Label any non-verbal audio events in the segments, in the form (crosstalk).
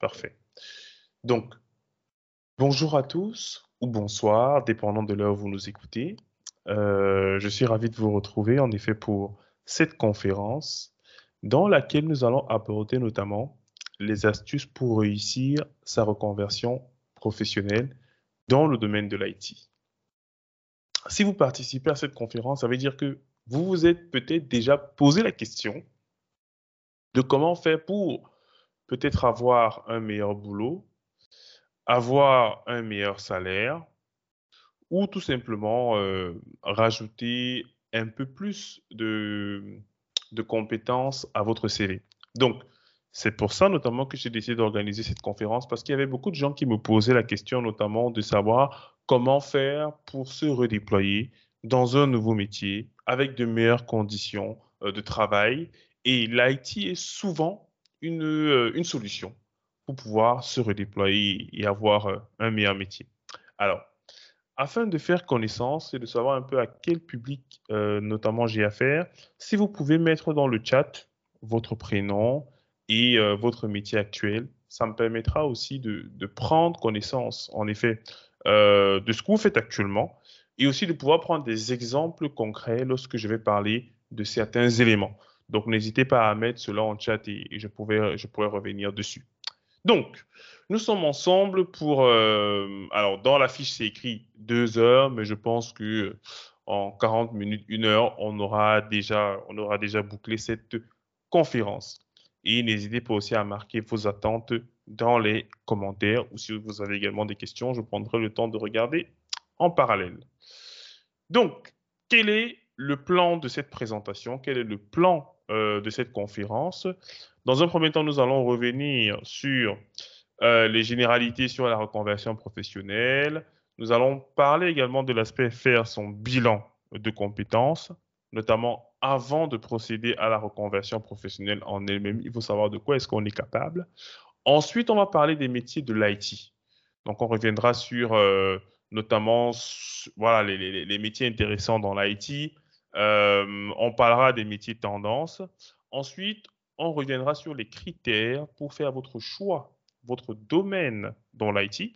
Parfait. Donc, bonjour à tous ou bonsoir, dépendant de l'heure où vous nous écoutez. Euh, je suis ravi de vous retrouver en effet pour cette conférence dans laquelle nous allons aborder notamment les astuces pour réussir sa reconversion professionnelle dans le domaine de l'IT. Si vous participez à cette conférence, ça veut dire que vous vous êtes peut-être déjà posé la question de comment faire pour peut-être avoir un meilleur boulot, avoir un meilleur salaire ou tout simplement euh, rajouter un peu plus de, compétences à votre CV. Donc, c'est pour ça notamment que j'ai décidé d'organiser cette conférence parce qu'il y avait beaucoup de gens qui me posaient la question notamment de savoir comment faire pour se redéployer dans un nouveau métier avec de meilleures conditions euh, de travail. Et l'IT est souvent une, euh, une, solution pour pouvoir se redéployer et avoir euh, un meilleur métier. Alors, afin de faire connaissance et de savoir un peu à quel public notamment j'ai affaire, si vous pouvez mettre dans le chat votre prénom, et euh, votre métier actuel. Ça me permettra aussi de, prendre connaissance, en effet, euh, de ce que vous faites actuellement et aussi de pouvoir prendre des exemples concrets lorsque je vais parler de certains éléments. Donc, n'hésitez pas à mettre cela en chat et, je, pourrai, je pourrai revenir dessus. Donc, nous sommes ensemble pour. Euh, alors, dans la fiche, c'est écrit deux heures, mais je pense que en 40 minutes, une heure, on aura déjà, on aura déjà bouclé cette conférence. Et n'hésitez pas aussi à marquer vos attentes dans les commentaires ou si vous avez également des questions, je prendrai le temps de regarder en parallèle. Donc, quel est le plan de cette présentation? Quel est le plan euh, de cette conférence Dans un premier temps, nous allons revenir sur euh, les généralités sur la reconversion professionnelle. Nous allons parler également de l'aspect faire son bilan de compétences, notamment avant de procéder à la reconversion professionnelle en elle-même, il faut savoir de quoi est-ce qu'on est capable. Ensuite, on va parler des métiers de l'IT. Donc, on reviendra sur euh, notamment voilà, les, métiers intéressants dans l'IT. Euh, on parlera des métiers tendance. Ensuite, on reviendra sur les critères pour faire votre choix, votre domaine dans l'IT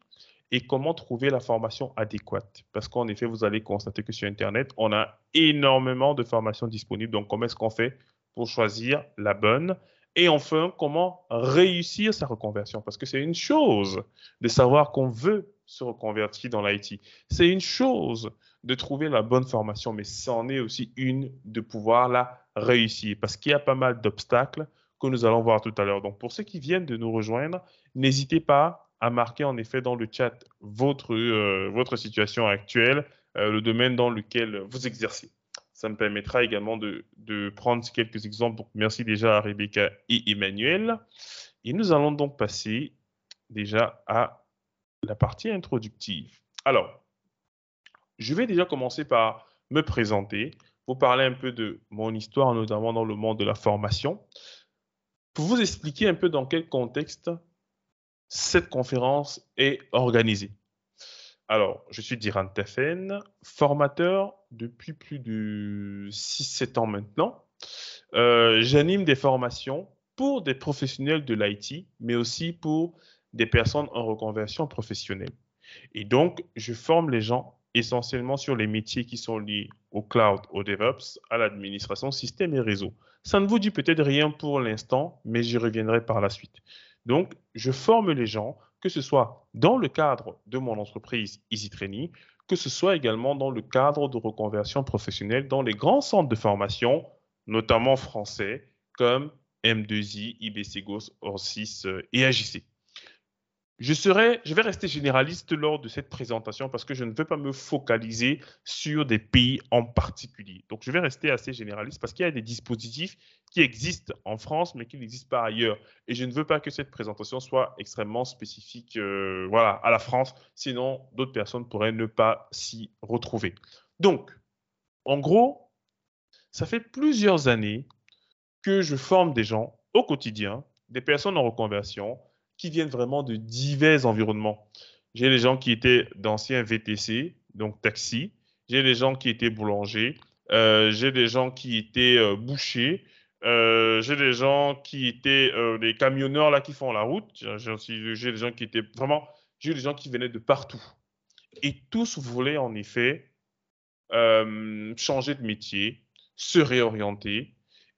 et comment trouver la formation adéquate. Parce qu'en effet, vous allez constater que sur Internet, on a énormément de formations disponibles. Donc, comment est-ce qu'on fait pour choisir la bonne? Et enfin, comment réussir sa reconversion? Parce que c'est une chose de savoir qu'on veut se reconvertir dans l'IT. C'est une chose de trouver la bonne formation, mais c'en est aussi une de pouvoir la réussir. Parce qu'il y a pas mal d'obstacles que nous allons voir tout à l'heure. Donc, pour ceux qui viennent de nous rejoindre, n'hésitez pas à marquer en effet dans le chat votre, euh, votre situation actuelle, euh, le domaine dans lequel vous exercez. Ça me permettra également de, de prendre quelques exemples. Donc, merci déjà à Rebecca et Emmanuel. Et nous allons donc passer déjà à la partie introductive. Alors, je vais déjà commencer par me présenter, vous parler un peu de mon histoire, notamment dans le monde de la formation, pour vous expliquer un peu dans quel contexte cette conférence est organisée. Alors, je suis Diran Tefen, formateur depuis plus de 6-7 ans maintenant. Euh, j'anime des formations pour des professionnels de l'IT, mais aussi pour des personnes en reconversion professionnelle. Et donc, je forme les gens essentiellement sur les métiers qui sont liés au cloud, au DevOps, à l'administration, système et réseau. Ça ne vous dit peut-être rien pour l'instant, mais j'y reviendrai par la suite. Donc, je forme les gens, que ce soit dans le cadre de mon entreprise EasyTraining, que ce soit également dans le cadre de reconversion professionnelle dans les grands centres de formation, notamment français, comme M2I, IBCGOS, Orsys euh, et AJC. Je, serai, je vais rester généraliste lors de cette présentation parce que je ne veux pas me focaliser sur des pays en particulier. Donc, je vais rester assez généraliste parce qu'il y a des dispositifs qui existent en France, mais qui n'existent pas ailleurs. Et je ne veux pas que cette présentation soit extrêmement spécifique euh, voilà, à la France, sinon d'autres personnes pourraient ne pas s'y retrouver. Donc, en gros, ça fait plusieurs années que je forme des gens au quotidien, des personnes en reconversion, qui viennent vraiment de divers environnements. J'ai les gens qui étaient d'anciens VTC, donc taxi. J'ai les gens qui étaient boulangers. Euh, j'ai des gens qui étaient euh, bouchers. euh, j'ai des gens qui étaient euh, des camionneurs là qui font la route. J'ai des gens qui étaient vraiment, j'ai des gens qui venaient de partout. Et tous voulaient en effet euh, changer de métier, se réorienter.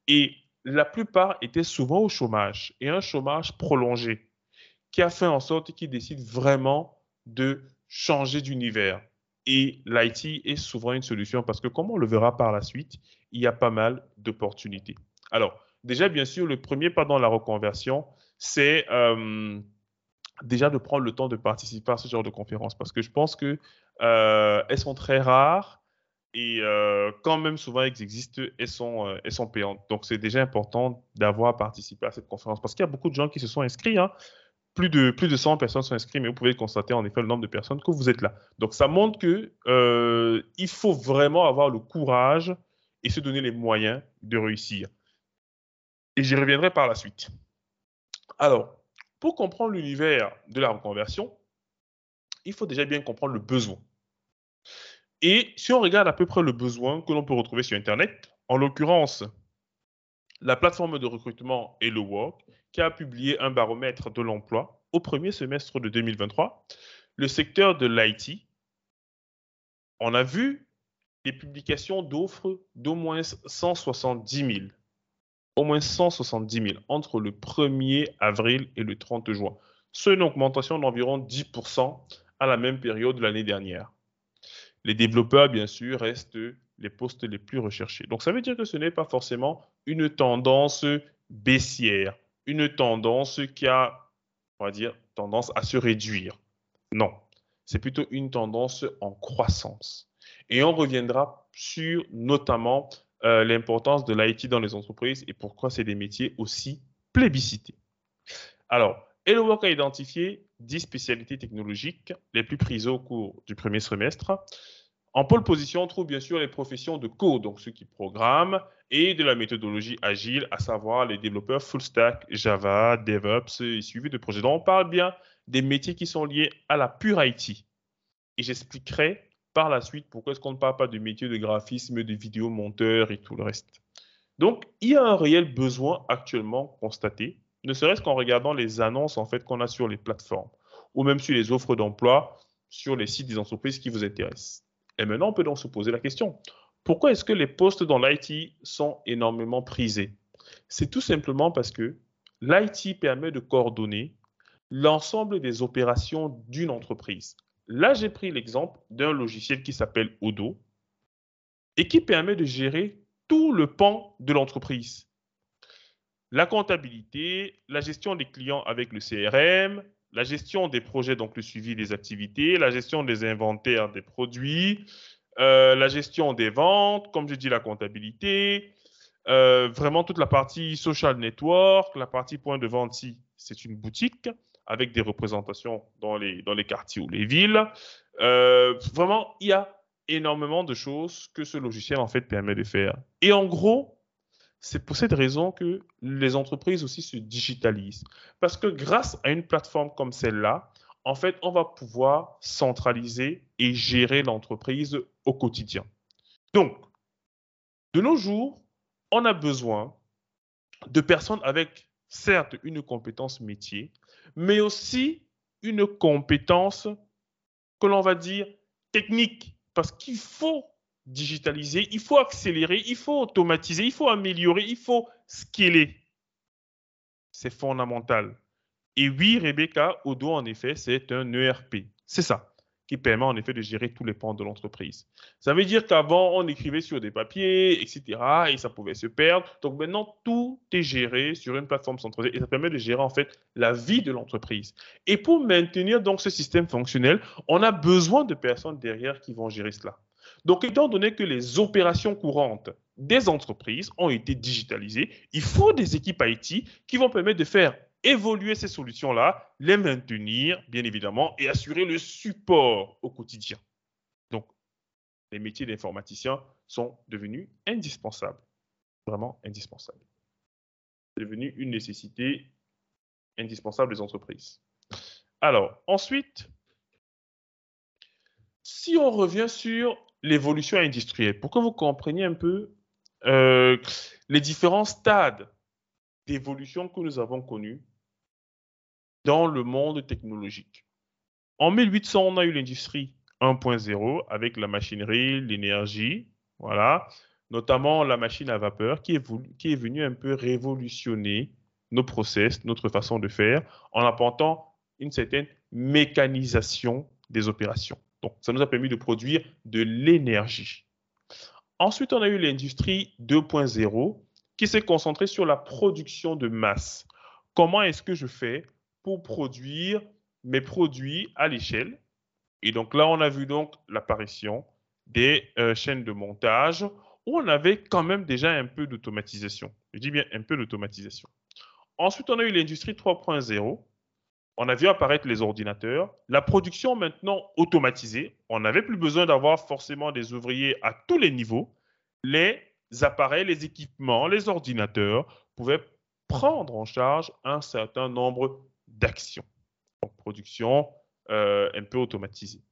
Et la plupart étaient souvent au chômage et un chômage prolongé qui a fait en sorte qu'ils décident vraiment de changer d'univers. Et l'IT est souvent une solution parce que, comme on le verra par la suite, il y a pas mal d'opportunités. Alors, déjà, bien sûr, le premier pas dans la reconversion, c'est euh, déjà de prendre le temps de participer à ce genre de conférences parce que je pense qu'elles euh, sont très rares et euh, quand même souvent elles existent, elles sont, elles sont payantes. Donc, c'est déjà important d'avoir participé à cette conférence parce qu'il y a beaucoup de gens qui se sont inscrits. Hein. Plus de, plus de 100 personnes sont inscrites, mais vous pouvez constater en effet le nombre de personnes que vous êtes là. Donc, ça montre que il faut vraiment avoir le courage et se donner les moyens de réussir. Et j'y reviendrai par la suite. Alors, pour comprendre l'univers de la reconversion, il faut déjà bien comprendre le besoin. Et si on regarde à peu près le besoin que l'on peut retrouver sur Internet, en l'occurrence, la plateforme de recrutement Hello Work, a publié un baromètre de l'emploi au premier semestre de 2023, le secteur de l'IT, on a vu des publications d'offres d'au moins 170 000 au moins 170 000 entre le 1er avril et le 30 juin, soit une augmentation d'environ 10% à la même période de l'année dernière. Les développeurs, bien sûr, restent les postes les plus recherchés. Donc ça veut dire que ce n'est pas forcément une tendance baissière, une tendance qui a, on va dire, tendance à se réduire. Non, c'est plutôt une tendance en croissance. Et on reviendra sur notamment euh, l'importance de l'IT dans les entreprises et pourquoi c'est des métiers aussi plébiscités. Alors, HelloWork a identifié 10 spécialités technologiques les plus prises au cours du premier semestre. En pole position, on trouve bien sûr les professions de code, donc ceux qui programment, et de la méthodologie agile, à savoir les développeurs full stack, Java, DevOps et suivi de projets. Donc, on parle bien des métiers qui sont liés à la pure IT. Et j'expliquerai par la suite, pourquoi est-ce qu'on ne parle pas de métier de graphisme, de vidéo monteur et tout le reste Donc, il y a un réel besoin actuellement constaté, ne serait-ce qu'en regardant les annonces en fait qu'on a sur les plateformes ou même sur les offres d'emploi sur les sites des entreprises qui vous intéressent. Et maintenant, on peut donc se poser la question pourquoi est-ce que les postes dans l'IT sont énormément prisés? C'est tout simplement parce que l'IT permet de coordonner l'ensemble des opérations d'une entreprise. Là, j'ai pris l'exemple d'un logiciel qui s'appelle Odo et qui permet de gérer tout le pan de l'entreprise. La comptabilité, la gestion des clients avec le CRM, la gestion des projets, donc le suivi des activités, la gestion des inventaires des produits, euh, la gestion des ventes, comme je dis, la comptabilité, euh, vraiment toute la partie social network, la partie point de vente si c'est une boutique, avec des représentations dans les, dans les quartiers ou les villes. Euh, vraiment, il y a énormément de choses que ce logiciel en fait permet de faire. Et en gros, c'est pour cette raison que les entreprises aussi se digitalisent. Parce que grâce à une plateforme comme celle-là, en fait, on va pouvoir centraliser et gérer l'entreprise au quotidien. Donc, de nos jours, on a besoin de personnes avec, certes, une compétence métier, mais aussi une compétence que l'on va dire technique, parce qu'il faut digitaliser, il faut accélérer, il faut automatiser, il faut améliorer, il faut scaler. C'est fondamental. Et oui, Rebecca, Odo, en effet, c'est un ERP. C'est ça qui permet en effet de gérer tous les pans de l'entreprise. Ça veut dire qu'avant, on écrivait sur des papiers, etc., et ça pouvait se perdre. Donc maintenant, tout est géré sur une plateforme centralisée et ça permet de gérer en fait la vie de l'entreprise. Et pour maintenir donc ce système fonctionnel, on a besoin de personnes derrière qui vont gérer cela. Donc, étant donné que les opérations courantes des entreprises ont été digitalisées, il faut des équipes IT qui vont permettre de faire évoluer ces solutions-là, les maintenir, bien évidemment, et assurer le support au quotidien. Donc, les métiers d'informaticien sont devenus indispensables, vraiment indispensables. C'est devenu une nécessité indispensable des entreprises. Alors, ensuite, si on revient sur l'évolution industrielle, pour que vous compreniez un peu, euh, les différents stades d'évolution que nous avons connus dans le monde technologique. En 1800, on a eu l'industrie 1.0 avec la machinerie, l'énergie, voilà, notamment la machine à vapeur qui est, qui est venue un peu révolutionner nos process, notre façon de faire, en apportant une certaine mécanisation des opérations. Donc, ça nous a permis de produire de l'énergie. Ensuite, on a eu l'industrie 2.0 qui s'est concentrée sur la production de masse. Comment est-ce que je fais pour produire mes produits à l'échelle? Et donc là, on a vu donc l'apparition des euh, chaînes de montage où on avait quand même déjà un peu d'automatisation. Je dis bien un peu d'automatisation. Ensuite, on a eu l'industrie 3.0 on a vu apparaître les ordinateurs, la production maintenant automatisée. On n'avait plus besoin d'avoir forcément des ouvriers à tous les niveaux. Les appareils, les équipements, les ordinateurs pouvaient prendre en charge un certain nombre d'actions. Donc, production euh, un peu automatisée.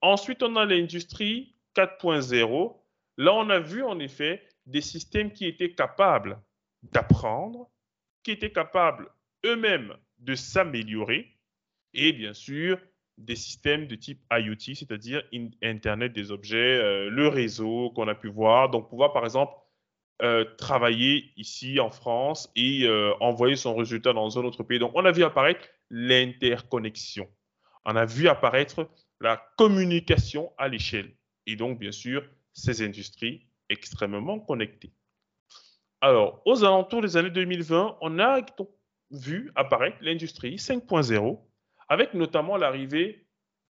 Ensuite, on a l'industrie 4.0. Là, on a vu en effet des systèmes qui étaient capables d'apprendre, qui étaient capables eux-mêmes de s'améliorer et bien sûr des systèmes de type IoT, c'est-à-dire Internet des objets, euh, le réseau qu'on a pu voir. Donc pouvoir par exemple euh, travailler ici en France et euh, envoyer son résultat dans un autre pays. Donc on a vu apparaître l'interconnexion. On a vu apparaître la communication à l'échelle. Et donc bien sûr ces industries extrêmement connectées. Alors, aux alentours des années 2020, on a vu apparaître l'industrie 5.0, avec notamment l'arrivée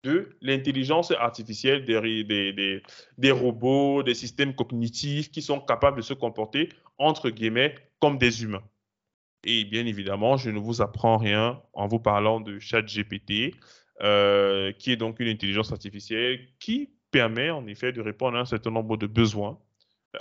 de l'intelligence artificielle, des, des, robots, des systèmes cognitifs qui sont capables de se comporter, entre guillemets, comme des humains. Et bien évidemment, je ne vous apprends rien en vous parlant de ChatGPT, euh, qui est donc une intelligence artificielle qui permet en effet de répondre à un certain nombre de besoins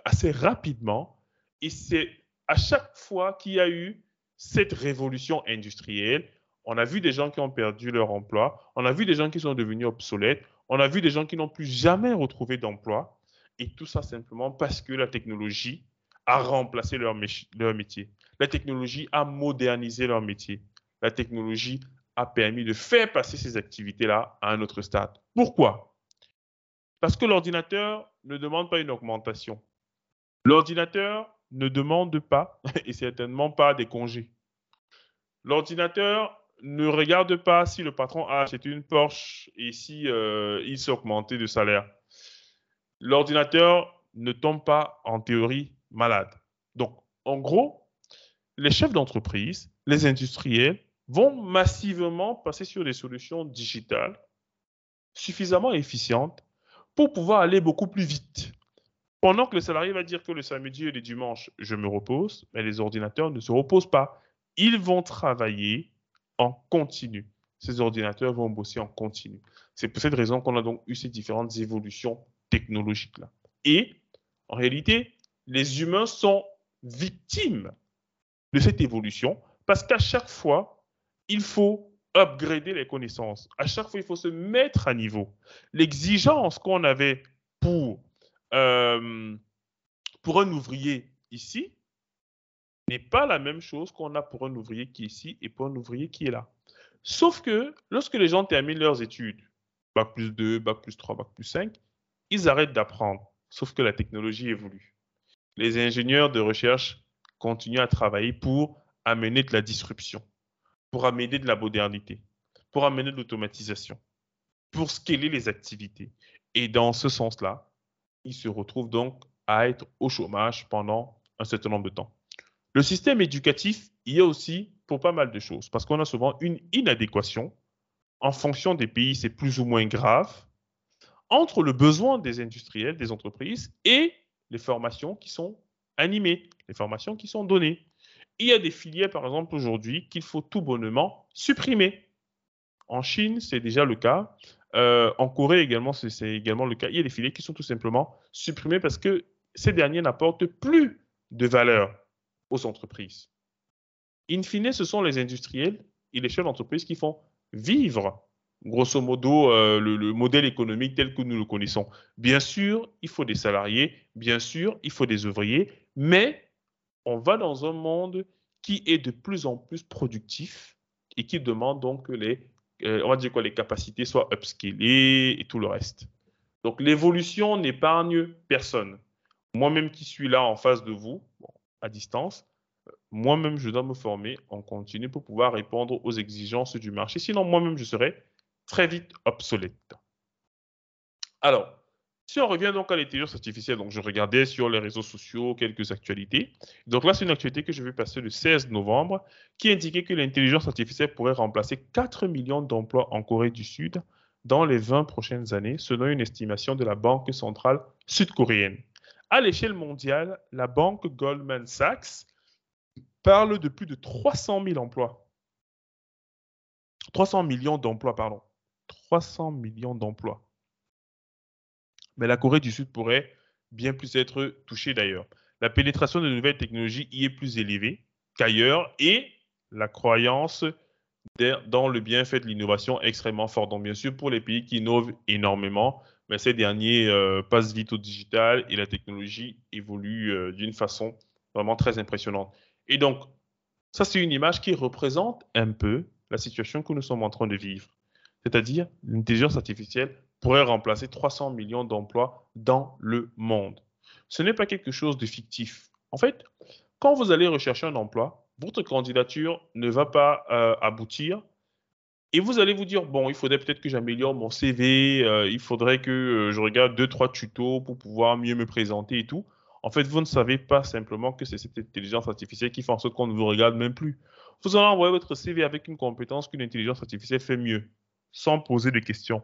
assez rapidement. Et c'est à chaque fois qu'il y a eu cette révolution industrielle, on a vu des gens qui ont perdu leur emploi, on a vu des gens qui sont devenus obsolètes, on a vu des gens qui n'ont plus jamais retrouvé d'emploi, et tout ça simplement parce que la technologie a remplacé leur, métier. La technologie a modernisé leur métier. La technologie a permis de faire passer ces activités-là à un autre stade. Pourquoi? Parce que l'ordinateur ne demande pas une augmentation. L'ordinateur ne demande pas, (laughs) et certainement pas des congés. L'ordinateur ne regarde pas si le patron a acheté une Porsche et si euh, il s'est augmenté de salaire. L'ordinateur ne tombe pas en théorie malade. Donc, en gros, les chefs d'entreprise, les industriels vont massivement passer sur des solutions digitales suffisamment efficientes pour pouvoir aller beaucoup plus vite. Pendant que le salarié va dire que le samedi et le dimanche, je me repose, mais les ordinateurs ne se reposent pas ils vont travailler en continu. Ces ordinateurs vont bosser en continu. C'est pour cette raison qu'on a donc eu ces différentes évolutions technologiques-là. Et en réalité, les humains sont victimes de cette évolution parce qu'à chaque fois, il faut upgrader les connaissances. À chaque fois, il faut se mettre à niveau. L'exigence qu'on avait pour, euh, pour un ouvrier ici, n'est pas la même chose qu'on a pour un ouvrier qui est ici et pour un ouvrier qui est là. Sauf que lorsque les gens terminent leurs études, Bac plus 2, Bac plus 3, Bac plus 5, ils arrêtent d'apprendre. Sauf que la technologie évolue. Les ingénieurs de recherche continuent à travailler pour amener de la disruption, pour amener de la modernité, pour amener de l'automatisation, pour scaler les activités. Et dans ce sens-là, ils se retrouvent donc à être au chômage pendant un certain nombre de temps. Le système éducatif y a aussi pour pas mal de choses, parce qu'on a souvent une inadéquation. En fonction des pays, c'est plus ou moins grave, entre le besoin des industriels, des entreprises, et les formations qui sont animées, les formations qui sont données. Il y a des filières, par exemple, aujourd'hui, qu'il faut tout bonnement supprimer. En Chine, c'est déjà le cas. Euh, en Corée également, c'est également le cas. Il y a des filières qui sont tout simplement supprimées parce que ces derniers n'apportent plus de valeur aux entreprises. In fine, ce sont les industriels et les chefs d'entreprise qui font vivre, grosso modo, euh, le, modèle économique tel que nous le connaissons. Bien sûr, il faut des salariés, bien sûr, il faut des ouvriers, mais on va dans un monde qui est de plus en plus productif et qui demande donc les, euh, on va dire quoi, les capacités soient upscalées et tout le reste. Donc l'évolution n'épargne personne. Moi-même qui suis là en face de vous, à distance, moi-même je dois me former en continu pour pouvoir répondre aux exigences du marché. Sinon, moi-même je serai très vite obsolète. Alors, si on revient donc à l'intelligence artificielle, donc je regardais sur les réseaux sociaux quelques actualités. Donc là, c'est une actualité que je vais passer le 16 novembre qui indiquait que l'intelligence artificielle pourrait remplacer 4 millions d'emplois en Corée du Sud dans les 20 prochaines années, selon une estimation de la Banque centrale sud-coréenne. À l'échelle mondiale, la banque Goldman Sachs parle de plus de 300 000 emplois. 300 millions d'emplois, pardon. 300 millions d'emplois mais la Corée du Sud pourrait bien plus être touchée d'ailleurs. La pénétration de nouvelles technologies y est plus élevée qu'ailleurs et la croyance dans le bienfait de l'innovation est extrêmement forte. Donc bien sûr, pour les pays qui innovent énormément, mais ces derniers euh, passent vite au digital et la technologie évolue euh, d'une façon vraiment très impressionnante. Et donc, ça, c'est une image qui représente un peu la situation que nous sommes en train de vivre. C'est-à-dire, l'intelligence artificielle pourrait remplacer 300 millions d'emplois dans le monde. Ce n'est pas quelque chose de fictif. En fait, quand vous allez rechercher un emploi, votre candidature ne va pas euh, aboutir et vous allez vous dire, bon, il faudrait peut-être que j'améliore mon CV, euh, il faudrait que euh, je regarde deux, trois tutos pour pouvoir mieux me présenter et tout. En fait, vous ne savez pas simplement que c'est cette intelligence artificielle qui fait en sorte qu'on ne vous regarde même plus. Vous allez envoyer votre CV avec une compétence qu'une intelligence artificielle fait mieux, sans poser de questions.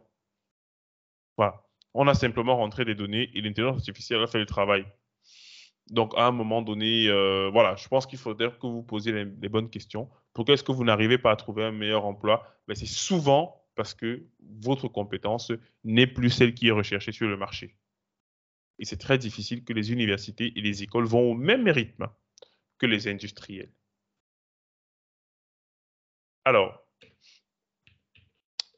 On a simplement rentré des données et l'intelligence artificielle a fait le travail. Donc, à un moment donné, euh, voilà, je pense qu'il faudrait que vous posiez les, bonnes questions. Pourquoi est-ce que vous n'arrivez pas à trouver un meilleur emploi? Ben, C'est souvent parce que votre compétence n'est plus celle qui est recherchée sur le marché. Et c'est très difficile que les universités et les écoles vont au même rythme que les industriels. Alors,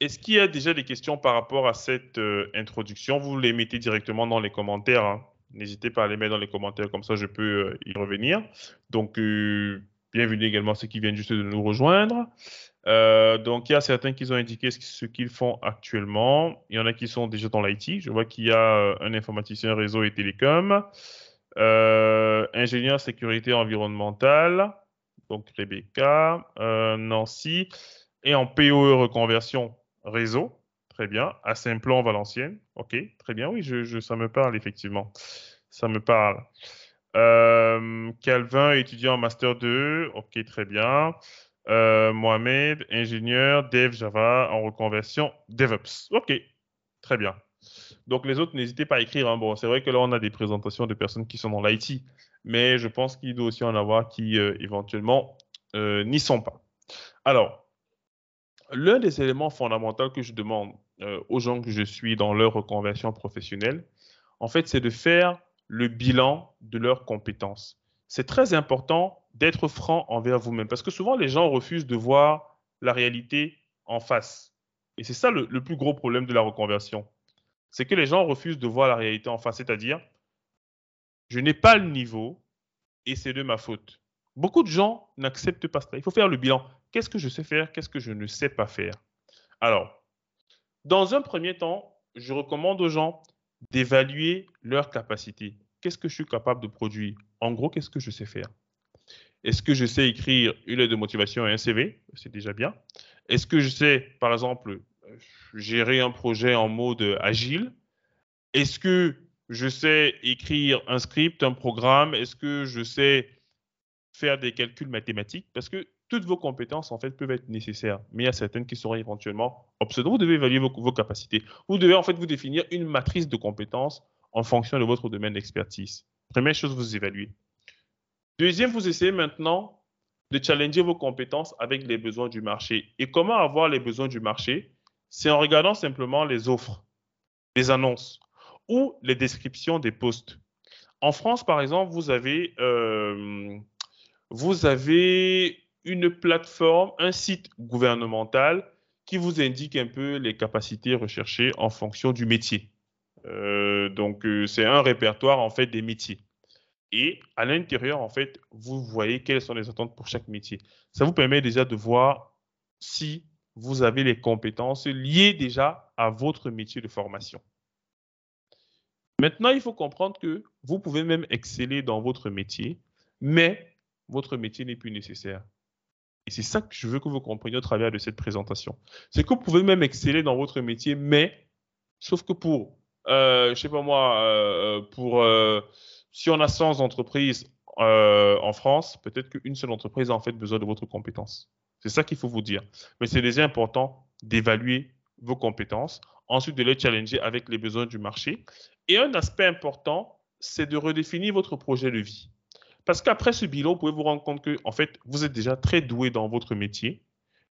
est-ce qu'il y a déjà des questions par rapport à cette euh, introduction? Vous les mettez directement dans les commentaires. Hein. N'hésitez pas à les mettre dans les commentaires, comme ça je peux euh, y revenir. Donc, euh, bienvenue également à ceux qui viennent juste de nous rejoindre. donc, il y a certains qui ont indiqué ce qu'ils font actuellement. Il y en a qui sont déjà dans l'IT. Je vois qu'il y a un informaticien réseau et télécom, ingénieur sécurité environnementale, donc Rebecca, Nancy, et en POE reconversion, réseau, très bien. À Saint-Plan, Valenciennes, ok, très bien, oui, ça me parle effectivement. Ça me parle. Euh, Calvin, étudiant en Master 2, ok, très bien. Euh, Mohamed, ingénieur, Dev Java en reconversion, DevOps, ok, très bien. Donc les autres, n'hésitez pas à écrire. Hein. Bon, c'est vrai que là, on a des présentations de personnes qui sont dans l'IT, mais je pense qu'il doit aussi en avoir qui euh, éventuellement n'y sont pas. Alors, l'un des éléments fondamentaux que je demande euh, aux gens que je suis dans leur reconversion professionnelle, en fait, c'est de faire le bilan de leurs compétences. C'est très important d'être franc envers vous-même parce que souvent les gens refusent de voir la réalité en face. Et c'est ça le, le, plus gros problème de la reconversion. C'est que les gens refusent de voir la réalité en face, c'est-à-dire, je n'ai pas le niveau et c'est de ma faute. Beaucoup de gens n'acceptent pas cela. Il faut faire le bilan. Qu'est-ce que je sais faire Qu'est-ce que je ne sais pas faire? Alors, dans un premier temps, je recommande aux gens d'évaluer leurs capacités. Qu'est-ce que je suis capable de produire? En gros, qu'est-ce que je sais faire? Est-ce que je sais écrire une lettre de motivation et un CV C'est déjà bien. Est-ce que je sais, par exemple, gérer un projet en mode agile? Est-ce que je sais écrire un script, un programme? Est-ce que je sais faire des calculs mathématiques? Parce que toutes vos compétences, en fait, peuvent être nécessaires, mais il y a certaines qui seront éventuellement obsolètes. Vous devez évaluer vos, capacités. Vous devez, en fait, vous définir une matrice de compétences en fonction de votre domaine d'expertise. Première chose, vous évaluez. Deuxième, vous essayez maintenant de challenger vos compétences avec les besoins du marché. Et comment avoir les besoins du marché? C'est en regardant simplement les offres, les annonces ou les descriptions des postes. En France, par exemple, vous avez, euh, vous avez une plateforme, un site gouvernemental qui vous indique un peu les capacités recherchées en fonction du métier. Euh, donc, euh, c'est un répertoire en fait des métiers. Et à l'intérieur, en fait, vous voyez quelles sont les attentes pour chaque métier. Ça vous permet déjà de voir si vous avez les compétences liées déjà à votre métier de formation. Maintenant, il faut comprendre que vous pouvez même exceller dans votre métier, mais votre métier n'est plus nécessaire. Et c'est ça que je veux que vous compreniez au travers de cette présentation. C'est que vous pouvez même exceller dans votre métier, mais sauf que pour, euh, je sais pas moi, euh, pour euh, si on a 100 entreprises euh, en France, peut-être qu'une seule entreprise a en fait besoin de votre compétence. C'est ça qu'il faut vous dire. Mais c'est déjà important d'évaluer vos compétences, ensuite de les challenger avec les besoins du marché. Et un aspect important, c'est de redéfinir votre projet de vie. Parce qu'après ce bilan, vous pouvez vous rendre compte que, en fait, vous êtes déjà très doué dans votre métier,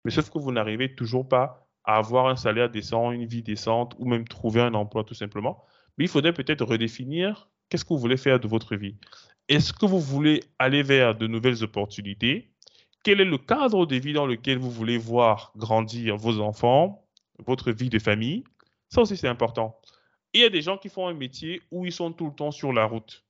mais sauf que vous n'arrivez toujours pas à avoir un salaire décent, une vie décente, ou même trouver un emploi tout simplement. Mais il faudrait peut-être redéfinir qu'est-ce que vous voulez faire de votre vie. Est-ce que vous voulez aller vers de nouvelles opportunités? Quel est le cadre de vie dans lequel vous voulez voir grandir vos enfants, votre vie de famille? Ça aussi, c'est important. il y a des gens qui font un métier où ils sont tout le temps sur la route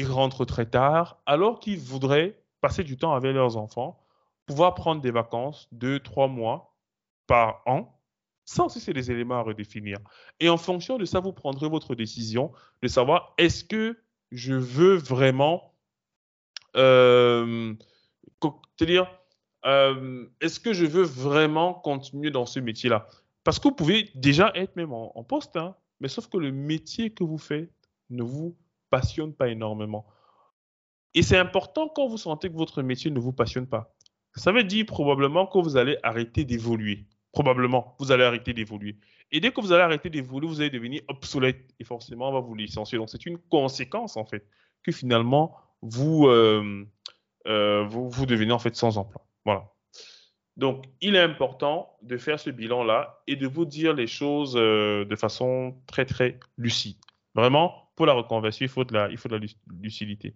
ils rentrent très tard, alors qu'ils voudraient passer du temps avec leurs enfants, pouvoir prendre des vacances deux, trois mois par an. Ça aussi, c'est des éléments à redéfinir. Et en fonction de ça, vous prendrez votre décision de savoir est-ce que je veux vraiment, euh, dire, euh, est-ce que je veux vraiment continuer dans ce métier-là? Parce que vous pouvez déjà être même en, poste, hein, mais sauf que le métier que vous faites ne vous passionne pas énormément. Et c'est important quand vous sentez que votre métier ne vous passionne pas. Ça veut dire probablement que vous allez arrêter d'évoluer. Probablement, vous allez arrêter d'évoluer. Et dès que vous allez arrêter d'évoluer, vous allez devenir obsolète. Et forcément, on va vous licencier. Donc, c'est une conséquence, en fait, que finalement, vous, euh, euh, vous, vous devenez en fait sans emploi. Voilà. Donc, il est important de faire ce bilan-là et de vous dire les choses euh, de façon très, très lucide. Vraiment, pour la reconversion, il faut de la, il faut de la lucidité.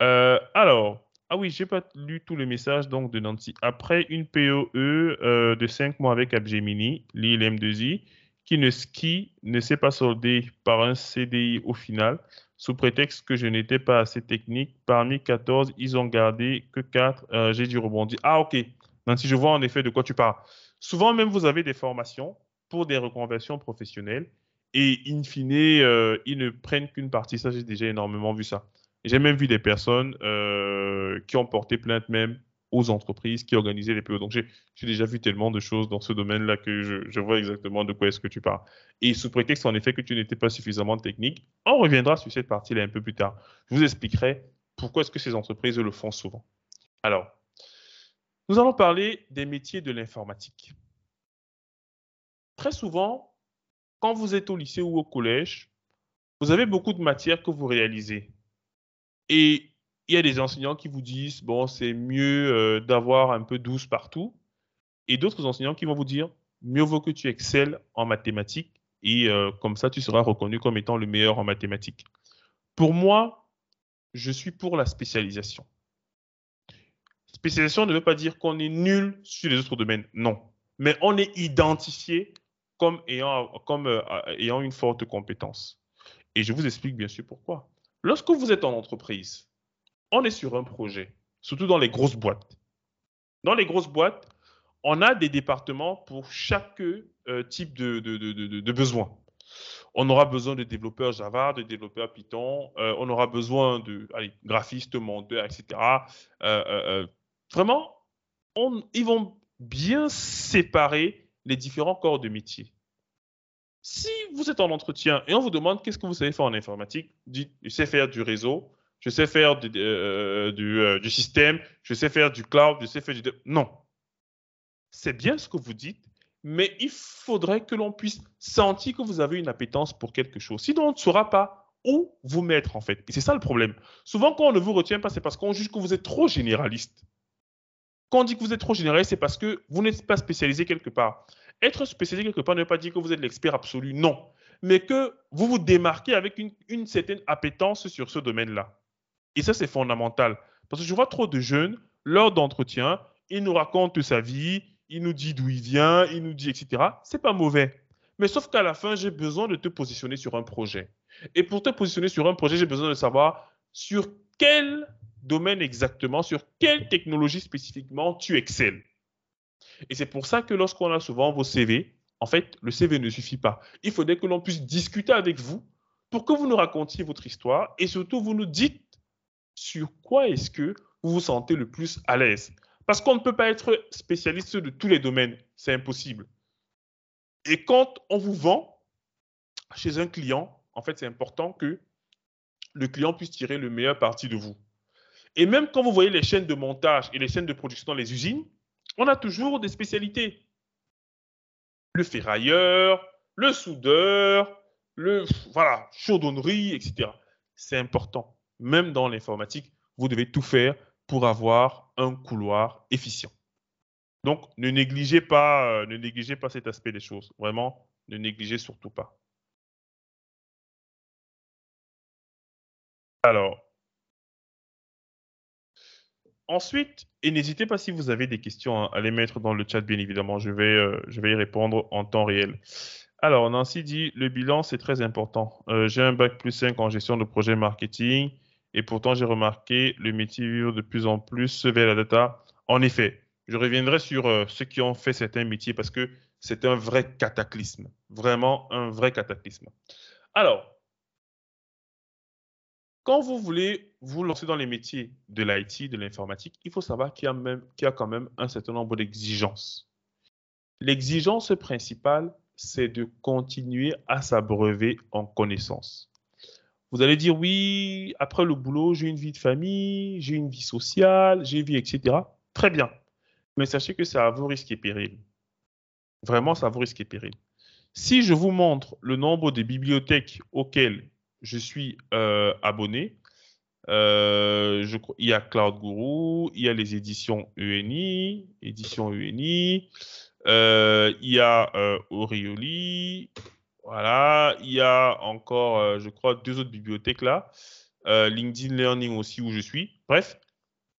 Euh, alors, ah oui, j'ai pas lu tous les messages donc de Nancy. Après une POE euh, de 5 mois avec Abgemini, l'île M2I, qui ne, qui ne s'est pas soldé par un CDI au final, sous prétexte que je n'étais pas assez technique. Parmi 14, ils ont gardé que 4. Euh, j'ai dû rebondir. Ah, ok. Nancy, je vois en effet de quoi tu parles. Souvent, même, vous avez des formations pour des reconversions professionnelles et in fine, euh, ils ne prennent qu'une partie. Ça, j'ai déjà énormément vu ça. J'ai même vu des personnes euh, qui ont porté plainte même aux entreprises qui organisaient les PO. Donc, j'ai déjà vu tellement de choses dans ce domaine-là que je, vois exactement de quoi est-ce que tu parles. Et sous prétexte, en effet, que tu n'étais pas suffisamment technique, on reviendra sur cette partie-là un peu plus tard. Je vous expliquerai pourquoi est-ce que ces entreprises le font souvent. Alors, nous allons parler des métiers de l'informatique. Très souvent, quand vous êtes au lycée ou au collège, vous avez beaucoup de matières que vous réalisez. Et il y a des enseignants qui vous disent, bon, c'est mieux euh, d'avoir un peu douce partout. Et d'autres enseignants qui vont vous dire, mieux vaut que tu excelles en mathématiques et euh, comme ça, tu seras reconnu comme étant le meilleur en mathématiques. Pour moi, je suis pour la spécialisation. Spécialisation ne veut pas dire qu'on est nul sur les autres domaines, non. Mais on est identifié comme ayant, comme, euh, ayant une forte compétence. Et je vous explique bien sûr pourquoi. Lorsque vous êtes en entreprise, on est sur un projet, surtout dans les grosses boîtes. Dans les grosses boîtes, on a des départements pour chaque euh, type de, de, de, de, besoin. On aura besoin de développeurs Java, de développeurs Python, euh, on aura besoin de graphistes, monteurs, etc. vraiment, on, ils vont bien séparer les différents corps de métier. Si vous êtes en entretien et on vous demande qu'est-ce que vous savez faire en informatique, dites je sais faire du réseau, je sais faire du, euh, euh, du, système, je sais faire du cloud, je sais faire du... Non. C'est bien ce que vous dites, mais il faudrait que l'on puisse sentir que vous avez une appétence pour quelque chose. Sinon, on ne saura pas où vous mettre en fait. Et c'est ça le problème. Souvent, quand on ne vous retient pas, c'est parce qu'on juge que vous êtes trop généraliste. Quand on dit que vous êtes trop généraliste, c'est parce que vous n'êtes pas spécialisé quelque part. Être spécialisé quelque part ne veut pas dire que vous êtes l'expert absolu, non. Mais que vous vous démarquez avec une, certaine appétence sur ce domaine-là. Et ça, c'est fondamental. Parce que je vois trop de jeunes, lors d'entretien, il nous raconte sa vie, il nous dit d'où il vient, il nous dit, etc. C'est pas mauvais. Mais sauf qu'à la fin, j'ai besoin de te positionner sur un projet. Et pour te positionner sur un projet, j'ai besoin de savoir sur quel domaine exactement, sur quelle technologie spécifiquement tu excelles. Et c'est pour ça que lorsqu'on a souvent vos CV, en fait, le CV ne suffit pas. Il faudrait que l'on puisse discuter avec vous pour que vous nous racontiez votre histoire et surtout vous nous dites sur quoi est-ce que vous vous sentez le plus à l'aise. Parce qu'on ne peut pas être spécialiste de tous les domaines, c'est impossible. Et quand on vous vend chez un client, en fait, c'est important que le client puisse tirer le meilleur parti de vous. Et même quand vous voyez les chaînes de montage et les chaînes de production dans les usines, on a toujours des spécialités. Le ferrailleur, le soudeur, le voilà, chaudonnerie, etc. C'est important. Même dans l'informatique, vous devez tout faire pour avoir un couloir efficient. Donc, ne négligez pas, euh, ne négligez pas cet aspect des choses. Vraiment, ne négligez surtout pas. Alors, ensuite, et n'hésitez pas si vous avez des questions hein, à les mettre dans le chat, bien évidemment. Je vais, euh, je vais y répondre en temps réel. Alors, Nancy dit le bilan, c'est très important. Euh, j'ai un bac plus 5 en gestion de projet marketing et pourtant, j'ai remarqué le métier vivre de plus en plus vers la data. En effet, je reviendrai sur euh, ceux qui ont fait certains métiers parce que c'est un vrai cataclysme. Vraiment un vrai cataclysme. Alors, quand vous voulez vous lancer dans les métiers de l'IT, de l'informatique, il faut savoir qu'il y, a quand même un certain nombre d'exigences. L'exigence principale, c'est de continuer à s'abreuver en connaissances. Vous allez dire, oui, après le boulot, j'ai une vie de famille, j'ai une vie sociale, j'ai une vie, etc. Très bien. Mais sachez que ça a vos risques et périls. Vraiment, ça a vos risques et périls. Si je vous montre le nombre de bibliothèques auxquelles je suis euh, abonné. Euh, il y a Cloud Guru, il y a les éditions ENI, éditions ENI, euh, il y a Orioli, voilà, il y a encore, je crois, deux autres bibliothèques là, LinkedIn Learning aussi où je suis. Bref,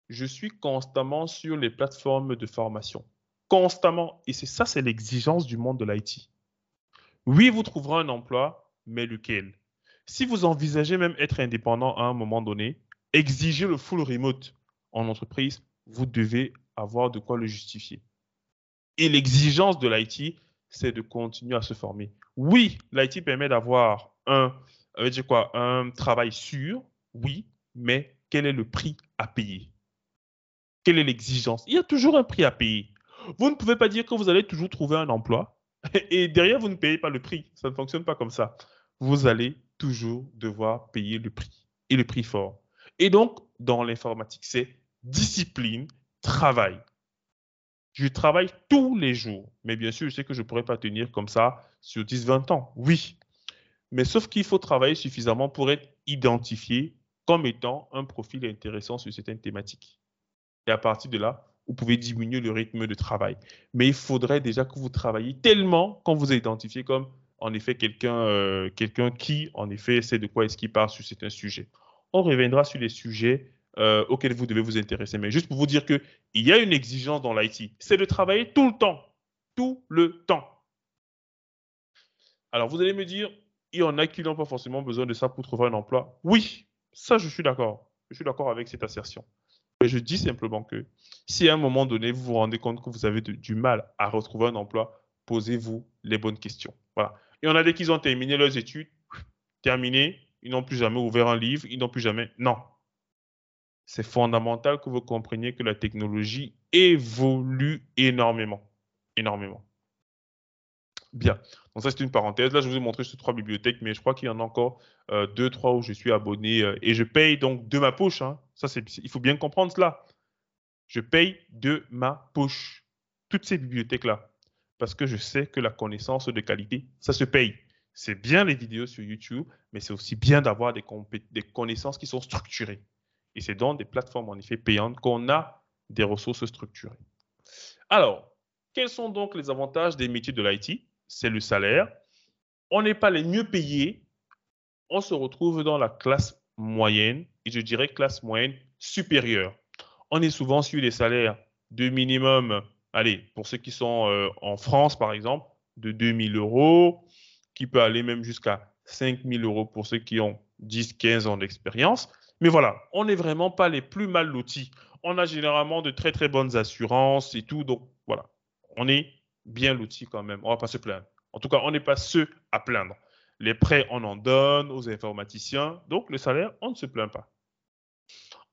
je suis constamment sur les plateformes de formation. Constamment. Et c'est ça, c'est l'exigence du monde de l'IT. Oui, vous trouverez un emploi, mais lequel? Si vous envisagez même être indépendant à un moment donné, exiger le full remote en entreprise, vous devez avoir de quoi le justifier. Et l'exigence de l'IT, c'est de continuer à se former. Oui, l'IT permet d'avoir un, un travail sûr, oui, mais quel est le prix à payer? Quelle est l'exigence? Il y a toujours un prix à payer. Vous ne pouvez pas dire que vous allez toujours trouver un emploi (laughs) et derrière, vous ne payez pas le prix. Ça ne fonctionne pas comme ça. Vous allez toujours devoir payer le prix et le prix fort. Et donc, dans l'informatique, c'est discipline, travail. Je travaille tous les jours, mais bien sûr, je sais que je ne pourrais pas tenir comme ça sur 10-20 ans. Oui, mais sauf qu'il faut travailler suffisamment pour être identifié comme étant un profil intéressant sur certaines thématiques. Et à partir de là, vous pouvez diminuer le rythme de travail. Mais il faudrait déjà que vous travailliez tellement quand vous êtes identifié comme en effet quelqu'un euh, quelqu'un qui, en effet, sait de quoi est-ce qu'il parle sur certains sujets. On reviendra sur les sujets euh, auxquels vous devez vous intéresser. Mais juste pour vous dire qu'il y a une exigence dans l'IT, c'est de travailler tout le temps. Tout le temps. Alors, vous allez me dire, il y en a qui n'ont pas forcément besoin de ça pour trouver un emploi. Oui, ça, je suis d'accord. Je suis d'accord avec cette assertion. Mais je dis simplement que si à un moment donné, vous vous rendez compte que vous avez du mal à retrouver un emploi, posez-vous les bonnes questions. Voilà. Y en a des qui ont terminé leurs études, terminé, ils n'ont plus jamais ouvert un livre, ils n'ont plus jamais. Non. C'est fondamental que vous compreniez que la technologie évolue énormément. Énormément. Bien. Donc ça, c'est une parenthèse. Là, je vous ai montré ces trois bibliothèques, mais je crois qu'il y en a encore euh, deux, trois où je suis abonné euh, et je paye donc de ma poche. Hein. Ça, c'est, il faut bien comprendre cela. Je paye de ma poche. Toutes ces bibliothèques-là parce que je sais que la connaissance de qualité, ça se paye. C'est bien les vidéos sur YouTube, mais c'est aussi bien d'avoir des, connaissances qui sont structurées. Et c'est dans des plateformes en effet payantes qu'on a des ressources structurées. Alors, quels sont donc les avantages des métiers de l'IT C'est le salaire. On n'est pas les mieux payés. On se retrouve dans la classe moyenne, et je dirais classe moyenne supérieure. On est souvent sur des salaires de minimum allez, pour ceux qui sont euh, en France, par exemple, de 2000 euros, qui peut aller même jusqu'à 5000 euros pour ceux qui ont 10, 15 ans d'expérience. Mais voilà, on n'est vraiment pas les plus mal lotis. On a généralement de très très bonnes assurances et tout. Donc voilà, on est bien lotis quand même. On va pas se plaindre. En tout cas, on n'est pas ceux à plaindre. Les prêts, on en donne aux informaticiens. Donc le salaire, on ne se plaint pas.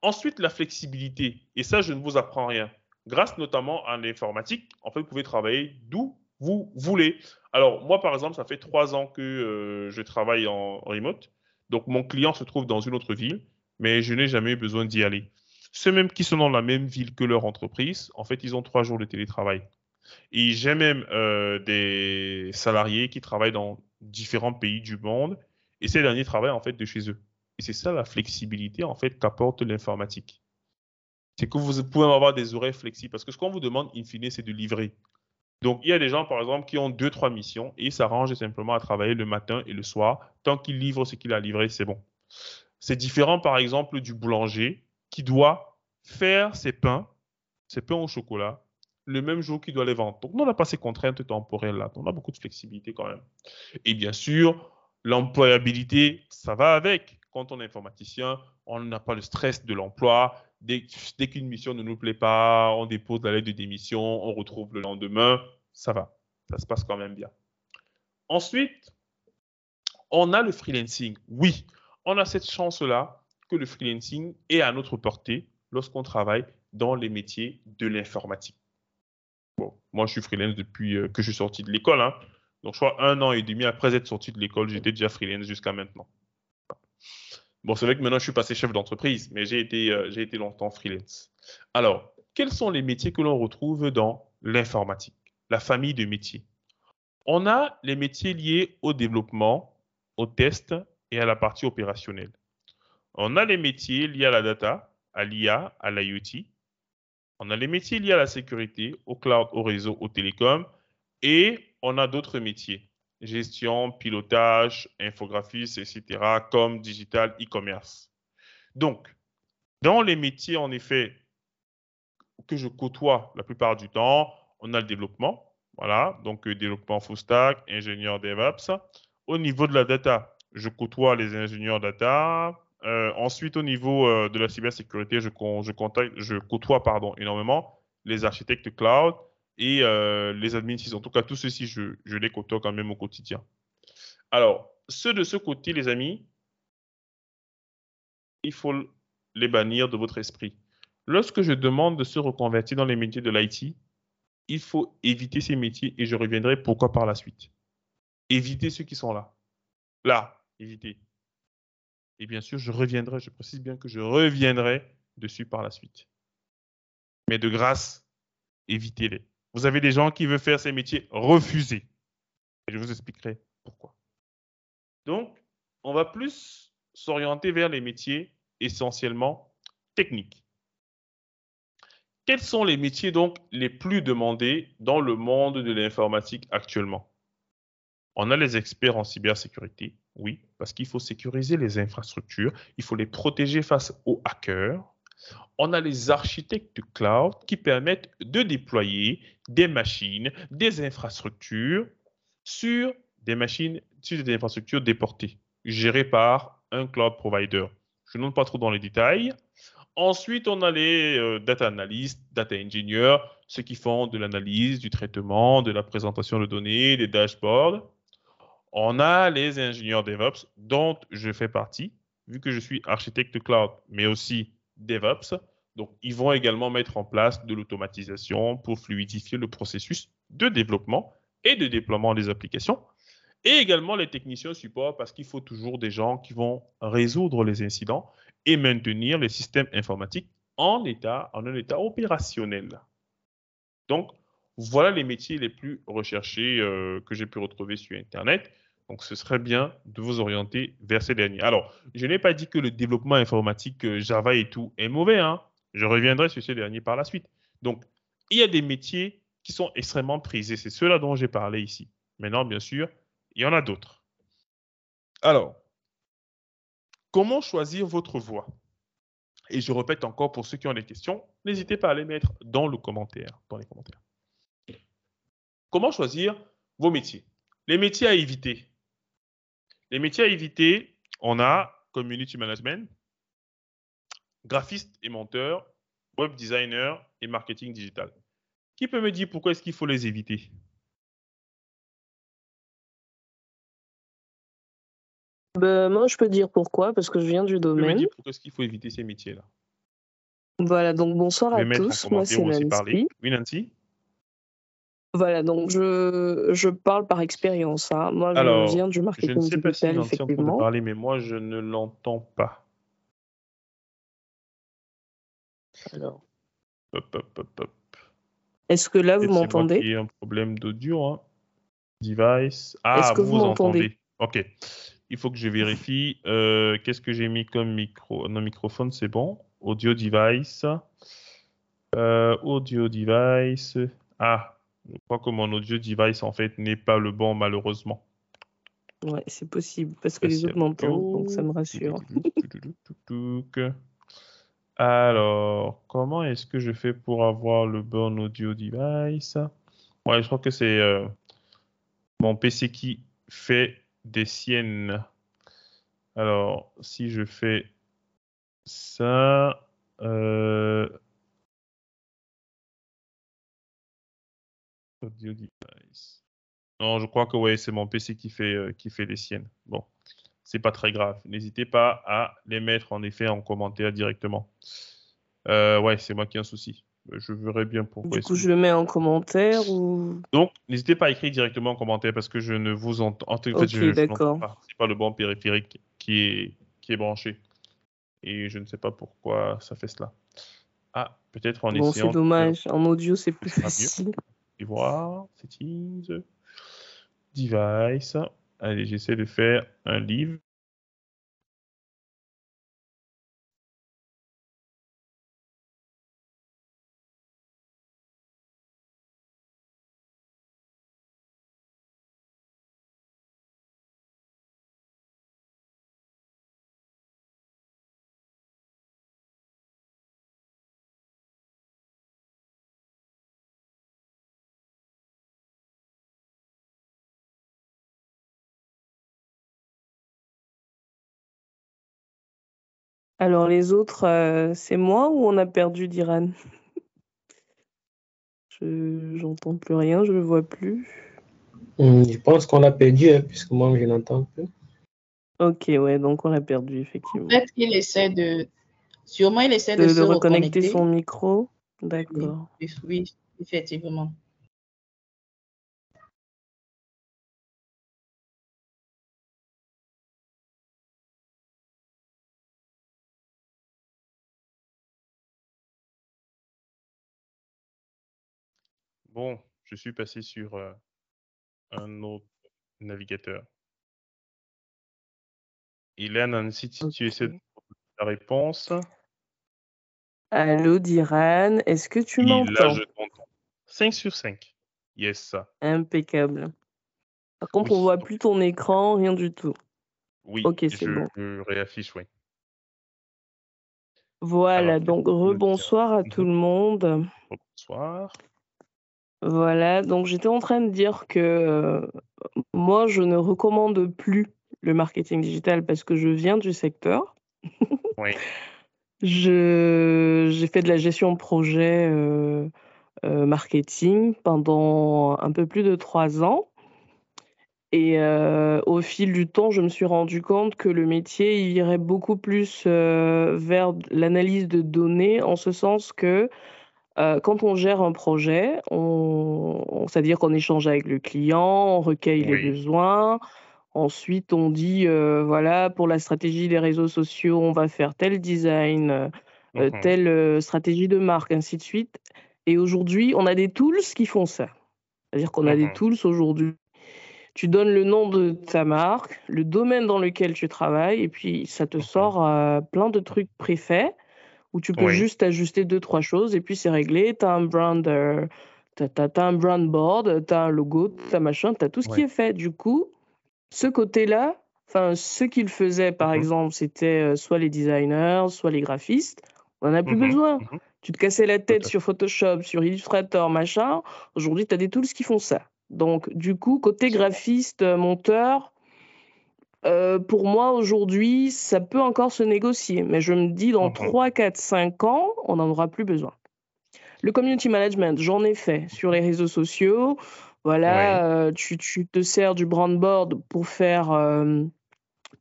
Ensuite, la flexibilité. Et ça, je ne vous apprends rien. Grâce notamment à l'informatique, en fait, vous pouvez travailler d'où vous voulez. Alors, moi, par exemple, ça fait trois ans que euh, je travaille en remote. Donc, mon client se trouve dans une autre ville, mais je n'ai jamais eu besoin d'y aller. Ceux même qui sont dans la même ville que leur entreprise, en fait, ils ont trois jours de télétravail. Et j'ai même euh, des salariés qui travaillent dans différents pays du monde, et ces derniers travaillent en fait de chez eux. Et c'est ça la flexibilité en fait qu'apporte l'informatique. C'est que vous pouvez avoir des horaires flexibles, parce que ce qu'on vous demande, in fine, c'est de livrer. Donc, il y a des gens, par exemple, qui ont deux, trois missions et ils s'arrangent simplement à travailler le matin et le soir. Tant qu'il livre ce qu'il a livré, c'est bon. C'est différent, par exemple, du boulanger qui doit faire ses pains, ses pains au chocolat, le même jour qu'il doit les vendre. Donc, on n'a pas ces contraintes temporelles-là. On a beaucoup de flexibilité quand même. Et bien sûr, l'employabilité, ça va avec. Quand on est informaticien, on n'a pas le stress de l'emploi. Dès, qu'une mission ne nous plaît pas, on dépose la lettre de démission, on retrouve le lendemain, ça va. Ça se passe quand même bien. Ensuite, on a le freelancing. Oui, on a cette chance-là que le freelancing est à notre portée lorsqu'on travaille dans les métiers de l'informatique. Bon, moi, je suis freelance depuis euh, que je suis sorti de l'école. Hein. Donc, je crois un an et demi après être sorti de l'école, j'étais déjà freelance jusqu'à maintenant. Bon, c'est vrai que maintenant je suis passé chef d'entreprise, mais j'ai été, euh, j'ai été longtemps freelance. Alors, quels sont les métiers que l'on retrouve dans l'informatique, la famille de métiers? On a les métiers liés au développement, au test et à la partie opérationnelle. On a les métiers liés à la data, à l'IA, à l'IoT. On a les métiers liés à la sécurité, au cloud, au réseau, au télécom. Et on a d'autres métiers gestion, pilotage, infographiste, etc., comme digital, e-commerce. Donc, dans les métiers, en effet, que je côtoie la plupart du temps, on a le développement, voilà, donc euh, développement full stack, ingénieur DevOps. Au niveau de la data, je côtoie les ingénieurs data. Euh, ensuite, au niveau euh, de la cybersécurité, je, je, côtoie pardon, énormément les architectes cloud et euh, les admins En tout cas, tout ceci, je, je les côtoie quand même au quotidien. Alors, ceux de ce côté, les amis, il faut les bannir de votre esprit. Lorsque je demande de se reconvertir dans les métiers de l'IT, il faut éviter ces métiers et je reviendrai pourquoi par la suite. Évitez ceux qui sont là. Là, évitez. Et bien sûr, je reviendrai, je précise bien que je reviendrai dessus par la suite. Mais de grâce, évitez-les. Vous avez des gens qui veulent faire ces métiers refusés. Et je vous expliquerai pourquoi. Donc, on va plus s'orienter vers les métiers essentiellement techniques. Quels sont les métiers donc les plus demandés dans le monde de l'informatique actuellement? On a les experts en cybersécurité, oui, parce qu'il faut sécuriser les infrastructures, il faut les protéger face aux hackers, on a les architectes cloud qui permettent de déployer des machines, des infrastructures sur des machines, sur des infrastructures déportées, gérées par un cloud provider. Je ne monte pas trop dans les détails. Ensuite, on a les euh, data analysts, data engineers, ceux qui font de l'analyse, du traitement, de la présentation de données, des dashboards. On a les ingénieurs DevOps, dont je fais partie, vu que je suis architecte cloud, mais aussi DevOps. Donc, ils vont également mettre en place de l'automatisation pour fluidifier le processus de développement et de déploiement des applications. Et également les techniciens support parce qu'il faut toujours des gens qui vont résoudre les incidents et maintenir les systèmes informatiques en état, en un état opérationnel. Donc, voilà les métiers les plus recherchés euh, que j'ai pu retrouver sur Internet. Donc, ce serait bien de vous orienter vers ces derniers. Alors, je n'ai pas dit que le développement informatique euh, Java et tout est mauvais. Hein. Je reviendrai sur ces derniers par la suite. Donc, il y a des métiers qui sont extrêmement prisés. C'est ceux-là dont j'ai parlé ici. Maintenant, bien sûr, il y en a d'autres. Alors, comment choisir votre voie Et je répète encore pour ceux qui ont des questions, n'hésitez pas à les mettre dans le commentaire, dans les commentaires. Comment choisir vos métiers? Les métiers à éviter. Les métiers à éviter, on a community management, graphiste et monteur, web designer et marketing digital. Qui peut me dire pourquoi est-ce qu'il faut les éviter? Ben, moi, je peux dire pourquoi, parce que je viens du Qui peut me domaine. dire pourquoi est-ce qu'il faut éviter ces métiers-là? Voilà, donc bonsoir Je vais à tous. Moi, c'est. Nancy. Oui, Nancy? Voilà, donc je, je parle par expérience. hein. Moi, je Alors, viens du je ne marketing sais pas si digital, en train de effectivement. parler, mais moi, je ne l'entends pas. Alors, Hop, hop, hop, hop. est-ce que là, vous m'entendez? qui ai un problème d'audio. hein. Device. Est-ce Ah, que vous vous entendez. Ok. Il faut que je vérifie. Euh, Qu'est-ce que j'ai mis comme micro? Non, microphone, c'est bon. Audio device. Euh, audio device. Ah, je crois que mon audio device, en fait, n'est pas le bon, malheureusement. Ouais, c'est possible, parce que les autres m'entendent, donc ça me rassure. Alors, comment est-ce que je fais pour avoir le bon audio device? Ouais, je crois que c'est euh, mon PC qui fait des siennes. Alors, si je fais ça, euh, audio device. Non, je crois que ouais, c'est mon PC qui fait, euh, qui fait les siennes. Bon, c'est pas très grave. N'hésitez pas à les mettre en effet en commentaire directement. Euh, ouais, c'est moi qui ai un souci. Je verrai bien pourquoi. Du coup, je le mets en commentaire ou... Donc, n'hésitez pas à écrire directement en commentaire parce que je ne vous entends. En fait, Ok, je, je pas. C'est pas le bon périphérique qui est, qui est branché. Et je ne sais pas pourquoi ça fait cela. Ah, peut-être en Bon, essayant c'est de dommage. En audio, c'est plus sera mieux. Et voir. Settings. Device. Allez, j'essaie de faire un livre. Alors, les autres, euh, c'est moi ou on a perdu d'Iran? Je j'entends plus rien, je le vois plus. Hum, Je pense qu'on l'a perdu, hein, puisque moi, je n'entends plus. Ok, ouais, donc on l'a perdu, effectivement. Peut-être qu'il essaie de. Sûrement, il essaie de, De, se reconnecter reconnecter. son micro. D'accord. Oui, oui, effectivement. Bon, je suis passé sur euh, un autre navigateur. Nancy, si tu essaies de la réponse. Allô, Diran, est-ce que tu là, m'entends? je t'entends. 5 sur 5. Yes, ça. Impeccable. Par contre, on Oui. voit plus ton écran, rien du tout. Oui, Ok, c'est je, bon. je réaffiche, oui. Voilà, Alors, donc rebonsoir à diras tout le monde. Bonsoir. Voilà, donc j'étais en train de dire que euh, moi, je ne recommande plus le marketing digital parce que je viens du secteur. Oui. J'ai fait de la gestion de projet euh, euh, marketing pendant un peu plus de trois ans. Et euh, au fil du temps, je me suis rendu compte que le métier il irait beaucoup plus vers l'analyse de données, en ce sens que euh, quand on gère un projet, on, on- c'est-à-dire qu'on échange avec le client, on recueille les besoins. Ensuite, on dit, euh, voilà, pour la stratégie des réseaux sociaux, on va faire tel design, euh, Mhm. telle stratégie de marque, ainsi de suite. Et aujourd'hui, on a des tools qui font ça. C'est-à-dire qu'on a des Mhm. tools aujourd'hui. Tu donnes le nom de ta marque, le domaine dans lequel tu travailles, et puis ça te Mhm. sort plein de trucs préfaits où tu peux Oui. juste ajuster deux, trois choses, et puis c'est réglé. Tu as un brand, euh, t'as un brand board, tu as un logo, tu as machin, tu as tout ce qui est fait. Du coup, ce côté-là, enfin, ceux qui le faisaient, par Mhm. exemple, c'était euh, soit les designers, soit les graphistes, on n'en a plus Mhm. besoin. Mhm. Tu te cassais la tête sur Photoshop, sur Illustrator, machin. Aujourd'hui, tu as des tools qui font ça. Donc, du coup, côté graphiste, euh, monteur, euh, pour moi, aujourd'hui, ça peut encore se négocier. Mais je me dis, dans Mhm. 3, 4, 5 ans, on n'en aura plus besoin. Le community management, j'en ai fait sur les réseaux sociaux. Voilà, euh, tu, tu te sers du brand board pour faire, euh,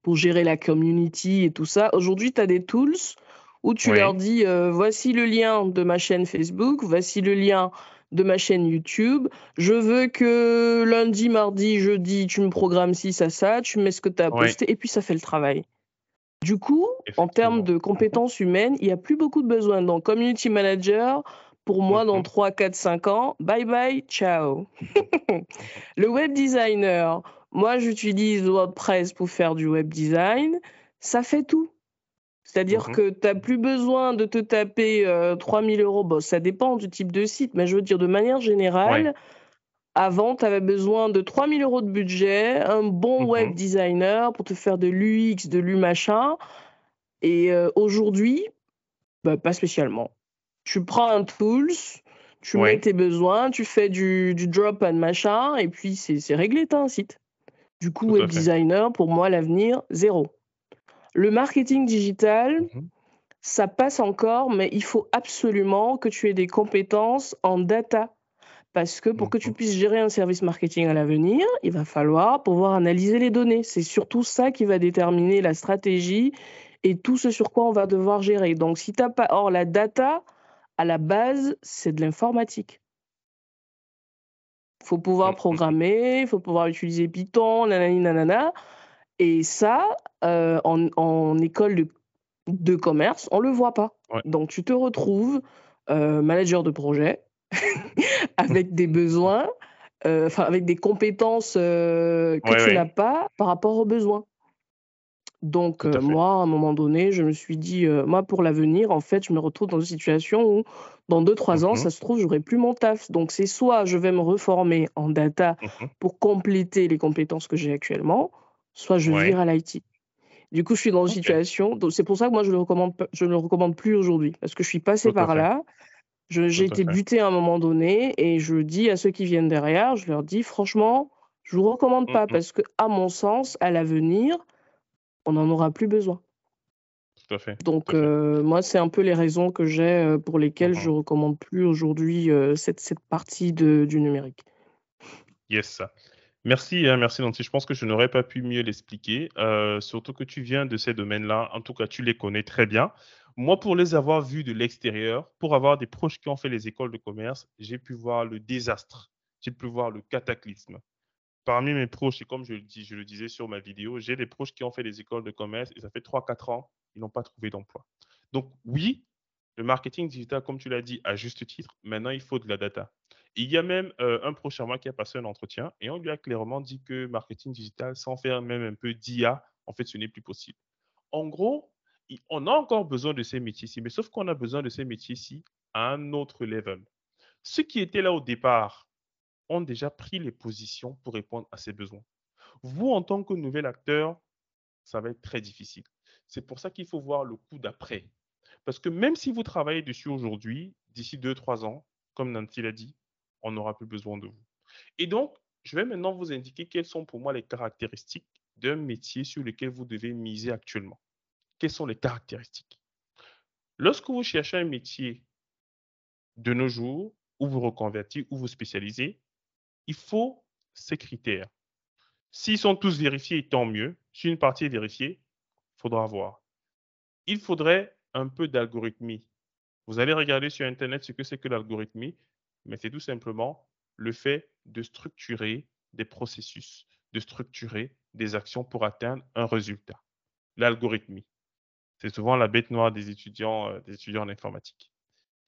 pour gérer la community et tout ça. Aujourd'hui, tu as des tools où tu Oui. leur dis, voici le lien de ma chaîne Facebook, voici le lien de ma chaîne YouTube. Je veux que lundi, mardi, jeudi, tu me programmes ci, ça, ça, tu mets ce que tu as posté, et puis ça fait le travail. Du coup, en termes de compétences humaines, il n'y a plus beaucoup de besoin. Donc, community manager, pour moi, dans Mhm. 3, 4, 5 ans, bye bye, ciao. (laughs) le web designer, moi, j'utilise WordPress pour faire du web design. Ça fait tout. C'est-à-dire Mhm. que tu n'as plus besoin de te taper euh, 3000 euros. Bon, ça dépend du type de site, mais je veux dire, de manière générale, Ouais. avant, tu avais besoin de 3000 euros de budget, un bon Mhm. web designer pour te faire de l'UX, de l'UMachin. Et euh, aujourd'hui, bah, pas spécialement. Tu prends un tools, tu Ouais. mets tes besoins, tu fais du, du drop and machin, et puis c'est réglé, tu as un site. Du coup, Tout web designer, pour moi, l'avenir, zéro. Le marketing digital, Mhm. ça passe encore, mais il faut absolument que tu aies des compétences en data. Parce que pour que tu Mhm. puisses gérer un service marketing à l'avenir, il va falloir pouvoir analyser les données. C'est surtout ça qui va déterminer la stratégie et tout ce sur quoi on va devoir gérer. Donc, si tu n'as pas. Or, la data, à la base, c'est de l'informatique. Il faut pouvoir Mhm. programmer, il faut pouvoir utiliser Python, nanani, nanana. Et ça, euh, en, en école de, de commerce, on ne le voit pas. Ouais. Donc, tu te retrouves euh, manager de projet (laughs) avec des besoins, euh, enfin, avec des compétences que Ouais, tu ouais. n'as pas par rapport aux besoins. Donc, à moi, à un moment donné, je me suis dit, moi, pour l'avenir, en fait, je me retrouve dans une situation où, dans 2-3 ans, Mhm. ça se trouve, j'aurai plus mon taf. Donc, c'est soit je vais me reformer en data Mhm. pour compléter les compétences que j'ai actuellement, soit je Ouais. vire à l'IT. Du coup, je suis dans une situation. donc C'est pour ça que moi, je ne le recommande, je ne le recommande plus aujourd'hui. Parce que je suis à par là. Je- J'ai été butée à un moment donné. Et je dis à ceux qui viennent derrière, je leur dis, franchement, je ne vous recommande pas. Parce que, à mon sens, à l'avenir, on n'en aura plus besoin. Tout à fait. Donc, Tout à fait. euh, moi, c'est un peu les raisons que j'ai euh, pour lesquelles je Mhm. ne recommande plus aujourd'hui euh, cette, cette partie de, du numérique. Yes. Merci, hein, merci Nancy. Je pense que je n'aurais pas pu mieux l'expliquer, euh, surtout que tu viens de ces domaines-là. En tout cas, tu les connais très bien. Moi, pour les avoir vus de l'extérieur, pour avoir des proches qui ont fait les écoles de commerce, j'ai pu voir le désastre, j'ai pu voir le cataclysme. Parmi mes proches, et comme je le, je le disais sur ma vidéo, j'ai des proches qui ont fait des écoles de commerce et ça fait 3-4 ans, ils n'ont pas trouvé d'emploi. Donc oui, le marketing digital, comme tu l'as dit, à juste titre, maintenant il faut de la data. Il y a même euh, un proche à moi qui a passé un entretien et on lui a clairement dit que marketing digital, sans faire même un peu d'IA, en fait, ce n'est plus possible. En gros, on a encore besoin de ces métiers-ci, mais sauf qu'on a besoin de ces métiers-ci à un autre level. Ceux qui étaient là au départ ont déjà pris les positions pour répondre à ces besoins. Vous, en tant que nouvel acteur, ça va être très difficile. C'est pour ça qu'il faut voir le coup d'après. Parce que même si vous travaillez dessus aujourd'hui, d'ici 2-3 ans, comme Nancy l'a dit, on n'aura plus besoin de vous. Et donc, je vais maintenant vous indiquer quelles sont pour moi les caractéristiques d'un métier sur lequel vous devez miser actuellement. Quelles sont les caractéristiques? Lorsque vous cherchez un métier de nos jours, où vous reconvertir, où vous spécialisez, il faut ces critères. S'ils sont tous vérifiés, tant mieux. Si une partie est vérifiée, il faudra voir. Il faudrait un peu d'algorithmie. Vous allez regarder sur Internet ce que c'est que l'algorithmie, mais c'est tout simplement le fait de structurer des processus, de structurer des actions pour atteindre un résultat. L'algorithmie. C'est souvent la bête noire des étudiants, euh, des étudiants en informatique.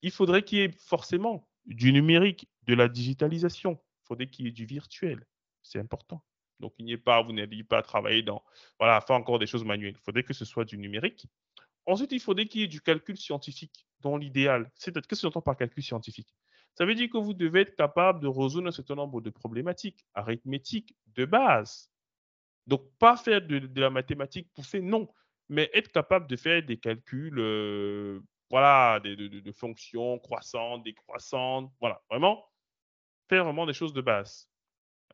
Il faudrait qu'il y ait forcément du numérique, de la digitalisation. Il faudrait qu'il y ait du virtuel. C'est important. Donc, il n'y ait pas, vous n'ayez pas travailler dans, voilà, faire encore des choses manuelles. Il faudrait que ce soit du numérique. Ensuite, il faudrait qu'il y ait du calcul scientifique dans l'idéal. C'est-à-dire, qu'est-ce que j'entends par calcul scientifique? Ça veut dire que vous devez être capable de résoudre un certain nombre de problématiques arithmétiques de base. Donc, pas faire de, la mathématique poussée, non, mais être capable de faire des calculs, euh, voilà, de, fonctions croissantes, décroissantes, voilà, vraiment, faire vraiment des choses de base.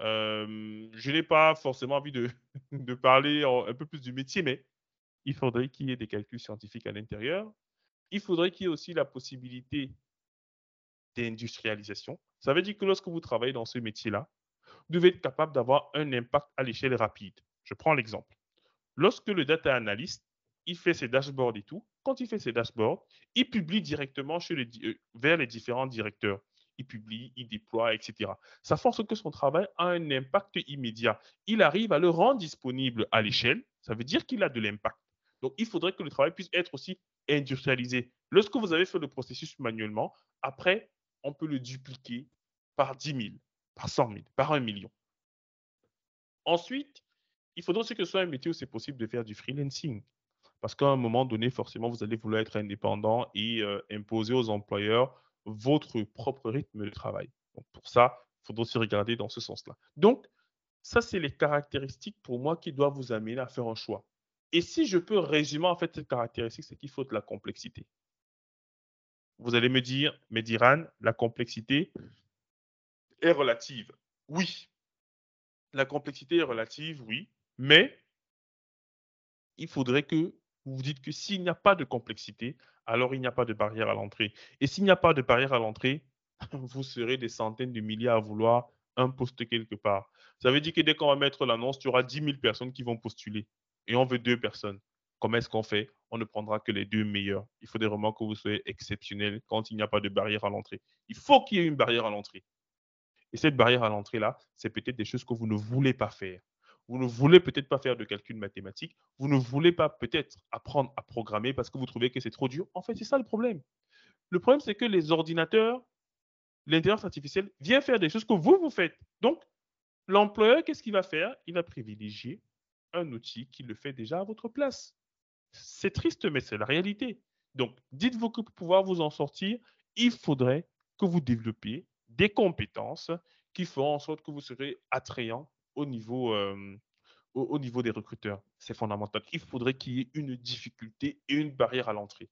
Euh, je n'ai pas forcément envie de (laughs) parler un peu plus du métier, mais il faudrait qu'il y ait des calculs scientifiques à l'intérieur. Il faudrait qu'il y ait aussi la possibilité d'industrialisation. Ça veut dire que lorsque vous travaillez dans ce métier-là, vous devez être capable d'avoir un impact à l'échelle rapide. Je prends l'exemple. Lorsque le data analyst, il fait ses dashboards et tout, quand il fait ses dashboards, il publie directement chez les, euh, vers les différents directeurs. Il publie, il déploie, etc. Ça force que son travail a un impact immédiat. Il arrive à le rendre disponible à l'échelle. Ça veut dire qu'il a de l'impact. Donc, il faudrait que le travail puisse être aussi industrialisé. Lorsque vous avez fait le processus manuellement, après, on peut le dupliquer par 10 000, par 100 000, par 1 million. Ensuite, il faudrait aussi que ce soit un métier où c'est possible de faire du freelancing. Parce qu'à un moment donné, forcément, vous allez vouloir être indépendant et euh, imposer aux employeurs votre propre rythme de travail. Donc pour ça, il faudra aussi regarder dans ce sens-là. Donc, ça, c'est les caractéristiques pour moi qui doivent vous amener à faire un choix. Et si je peux résumer en fait cette caractéristique, c'est qu'il faut de la complexité. Vous allez me dire, mais Diran, la complexité est relative. Oui. La complexité est relative, oui. Mais il faudrait que vous vous dites que s'il n'y a pas de complexité, alors il n'y a pas de barrière à l'entrée. Et s'il n'y a pas de barrière à l'entrée, (laughs) vous serez des centaines de milliers à vouloir un poste quelque part. Ça veut dire que dès qu'on va mettre l'annonce, tu auras 10 000 personnes qui vont postuler. Et on veut deux personnes. Comment est-ce qu'on fait? On ne prendra que les deux meilleurs. Il faudrait vraiment que vous soyez exceptionnel quand il n'y a pas de barrière à l'entrée. Il faut qu'il y ait une barrière à l'entrée. Et cette barrière à l'entrée-là, c'est peut-être des choses que vous ne voulez pas faire. Vous ne voulez peut-être pas faire de calcul mathématique. Vous ne voulez pas peut-être apprendre à programmer parce que vous trouvez que c'est trop dur. En fait, c'est ça le problème. Le problème, c'est que les ordinateurs, l'intelligence artificielle, vient faire des choses que vous, vous faites. Donc, l'employeur, qu'est-ce qu'il va faire? Il va privilégier un outil qui le fait déjà à votre place. C'est triste, mais c'est la réalité. Donc, dites-vous que pour pouvoir vous en sortir, il faudrait que vous développiez des compétences qui feront en sorte que vous serez attrayant au niveau, euh, au, niveau des recruteurs. C'est fondamental. Il faudrait qu'il y ait une difficulté et une barrière à l'entrée.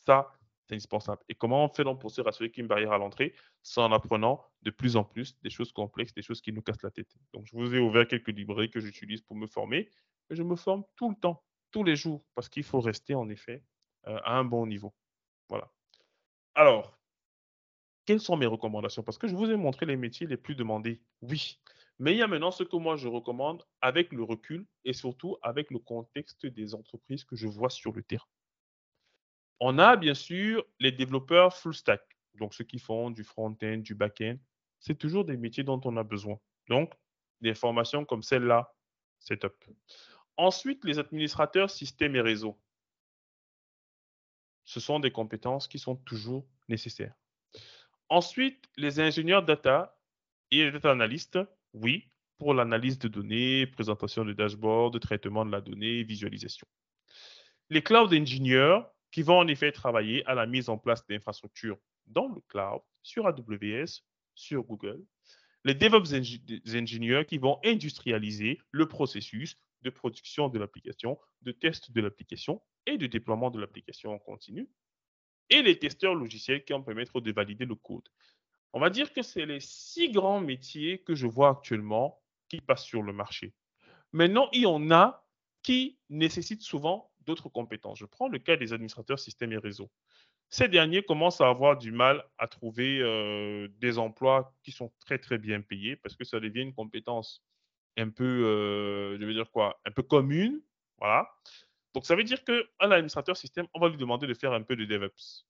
Ça, c'est indispensable. Et comment on fait donc pour se rassurer qu'il y a une barrière à l'entrée? C'est en apprenant de plus en plus des choses complexes, des choses qui nous cassent la tête. Donc, je vous ai ouvert quelques librairies que j'utilise pour me former. Et je me forme tout le temps, tous les jours, parce qu'il faut rester en effet euh, à un bon niveau. Voilà. Alors, quelles sont mes recommandations? Parce que je vous ai montré les métiers les plus demandés. Oui. Mais il y a maintenant ce que moi je recommande avec le recul et surtout avec le contexte des entreprises que je vois sur le terrain. On a bien sûr les développeurs full stack, donc ceux qui font du front-end, du back-end. C'est toujours des métiers dont on a besoin. Donc, des formations comme celle-là, c'est top. Ensuite, les administrateurs système et réseau. Ce sont des compétences qui sont toujours nécessaires. Ensuite, les ingénieurs data et les data analystes, oui, pour l'analyse de données, présentation de dashboard, traitement de la donnée, visualisation. Les cloud engineers qui vont en effet travailler à la mise en place d'infrastructures dans le cloud, sur AWS, sur Google. Les DevOps engineers qui vont industrialiser le processus de production de l'application, de test de l'application et de déploiement de l'application en continu. Et les testeurs logiciels qui vont permettre de valider le code. On va dire que c'est les six grands métiers que je vois actuellement qui passent sur le marché. Maintenant, il y en a qui nécessitent souvent d'autres compétences. Je prends le cas des administrateurs système et réseau. Ces derniers commencent à avoir du mal à trouver euh, des emplois qui sont très très bien payés parce que ça devient une compétence un peu, euh, je veux dire quoi, un peu commune. Voilà. Donc ça veut dire qu'à l'administrateur système, on va lui demander de faire un peu de DevOps.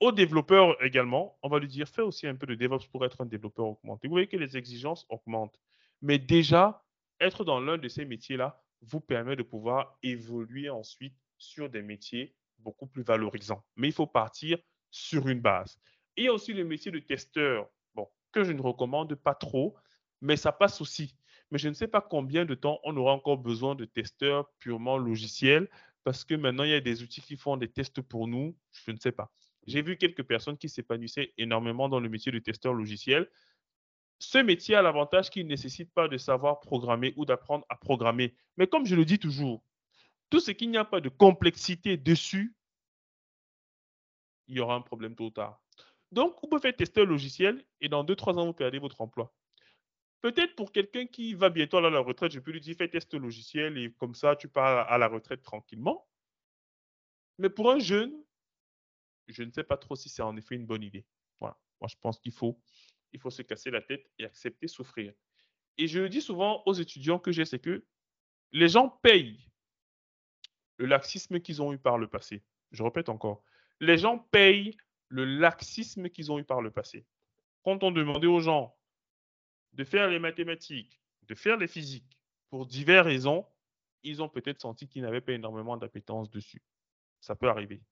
Au développeur également, on va lui dire fais aussi un peu de DevOps pour être un développeur augmenté. Vous voyez que les exigences augmentent. Mais déjà, être dans l'un de ces métiers-là vous permet de pouvoir évoluer ensuite sur des métiers beaucoup plus valorisants. Mais il faut partir sur une base. Il y a aussi le métier de testeur, bon, que je ne recommande pas trop, mais ça passe aussi. Mais je ne sais pas combien de temps on aura encore besoin de testeurs purement logiciels, parce que maintenant, il y a des outils qui font des tests pour nous. Je ne sais pas. J'ai vu quelques personnes qui s'épanouissaient énormément dans le métier de testeur logiciel. Ce métier a l'avantage qu'il ne nécessite pas de savoir programmer ou d'apprendre à programmer. Mais comme je le dis toujours, tout ce qu'il n'y a pas de complexité dessus, il y aura un problème tôt ou tard. Donc, vous pouvez faire testeur logiciel et dans 2-3 ans, vous perdez votre emploi. Peut-être pour quelqu'un qui va bientôt à la retraite, je peux lui dire fais test logiciel et comme ça, tu pars à la retraite tranquillement. Mais pour un jeune, je ne sais pas trop si c'est en effet une bonne idée. Voilà. Moi, je pense qu'il faut, il faut se casser la tête et accepter souffrir. Et je le dis souvent aux étudiants que j'ai, c'est que les gens payent le laxisme qu'ils ont eu par le passé. Je répète encore, les gens payent le laxisme qu'ils ont eu par le passé. Quand on demandait aux gens de faire les mathématiques, de faire les physiques, pour diverses raisons, ils ont peut-être senti qu'ils n'avaient pas énormément d'appétence dessus. Ça peut arriver.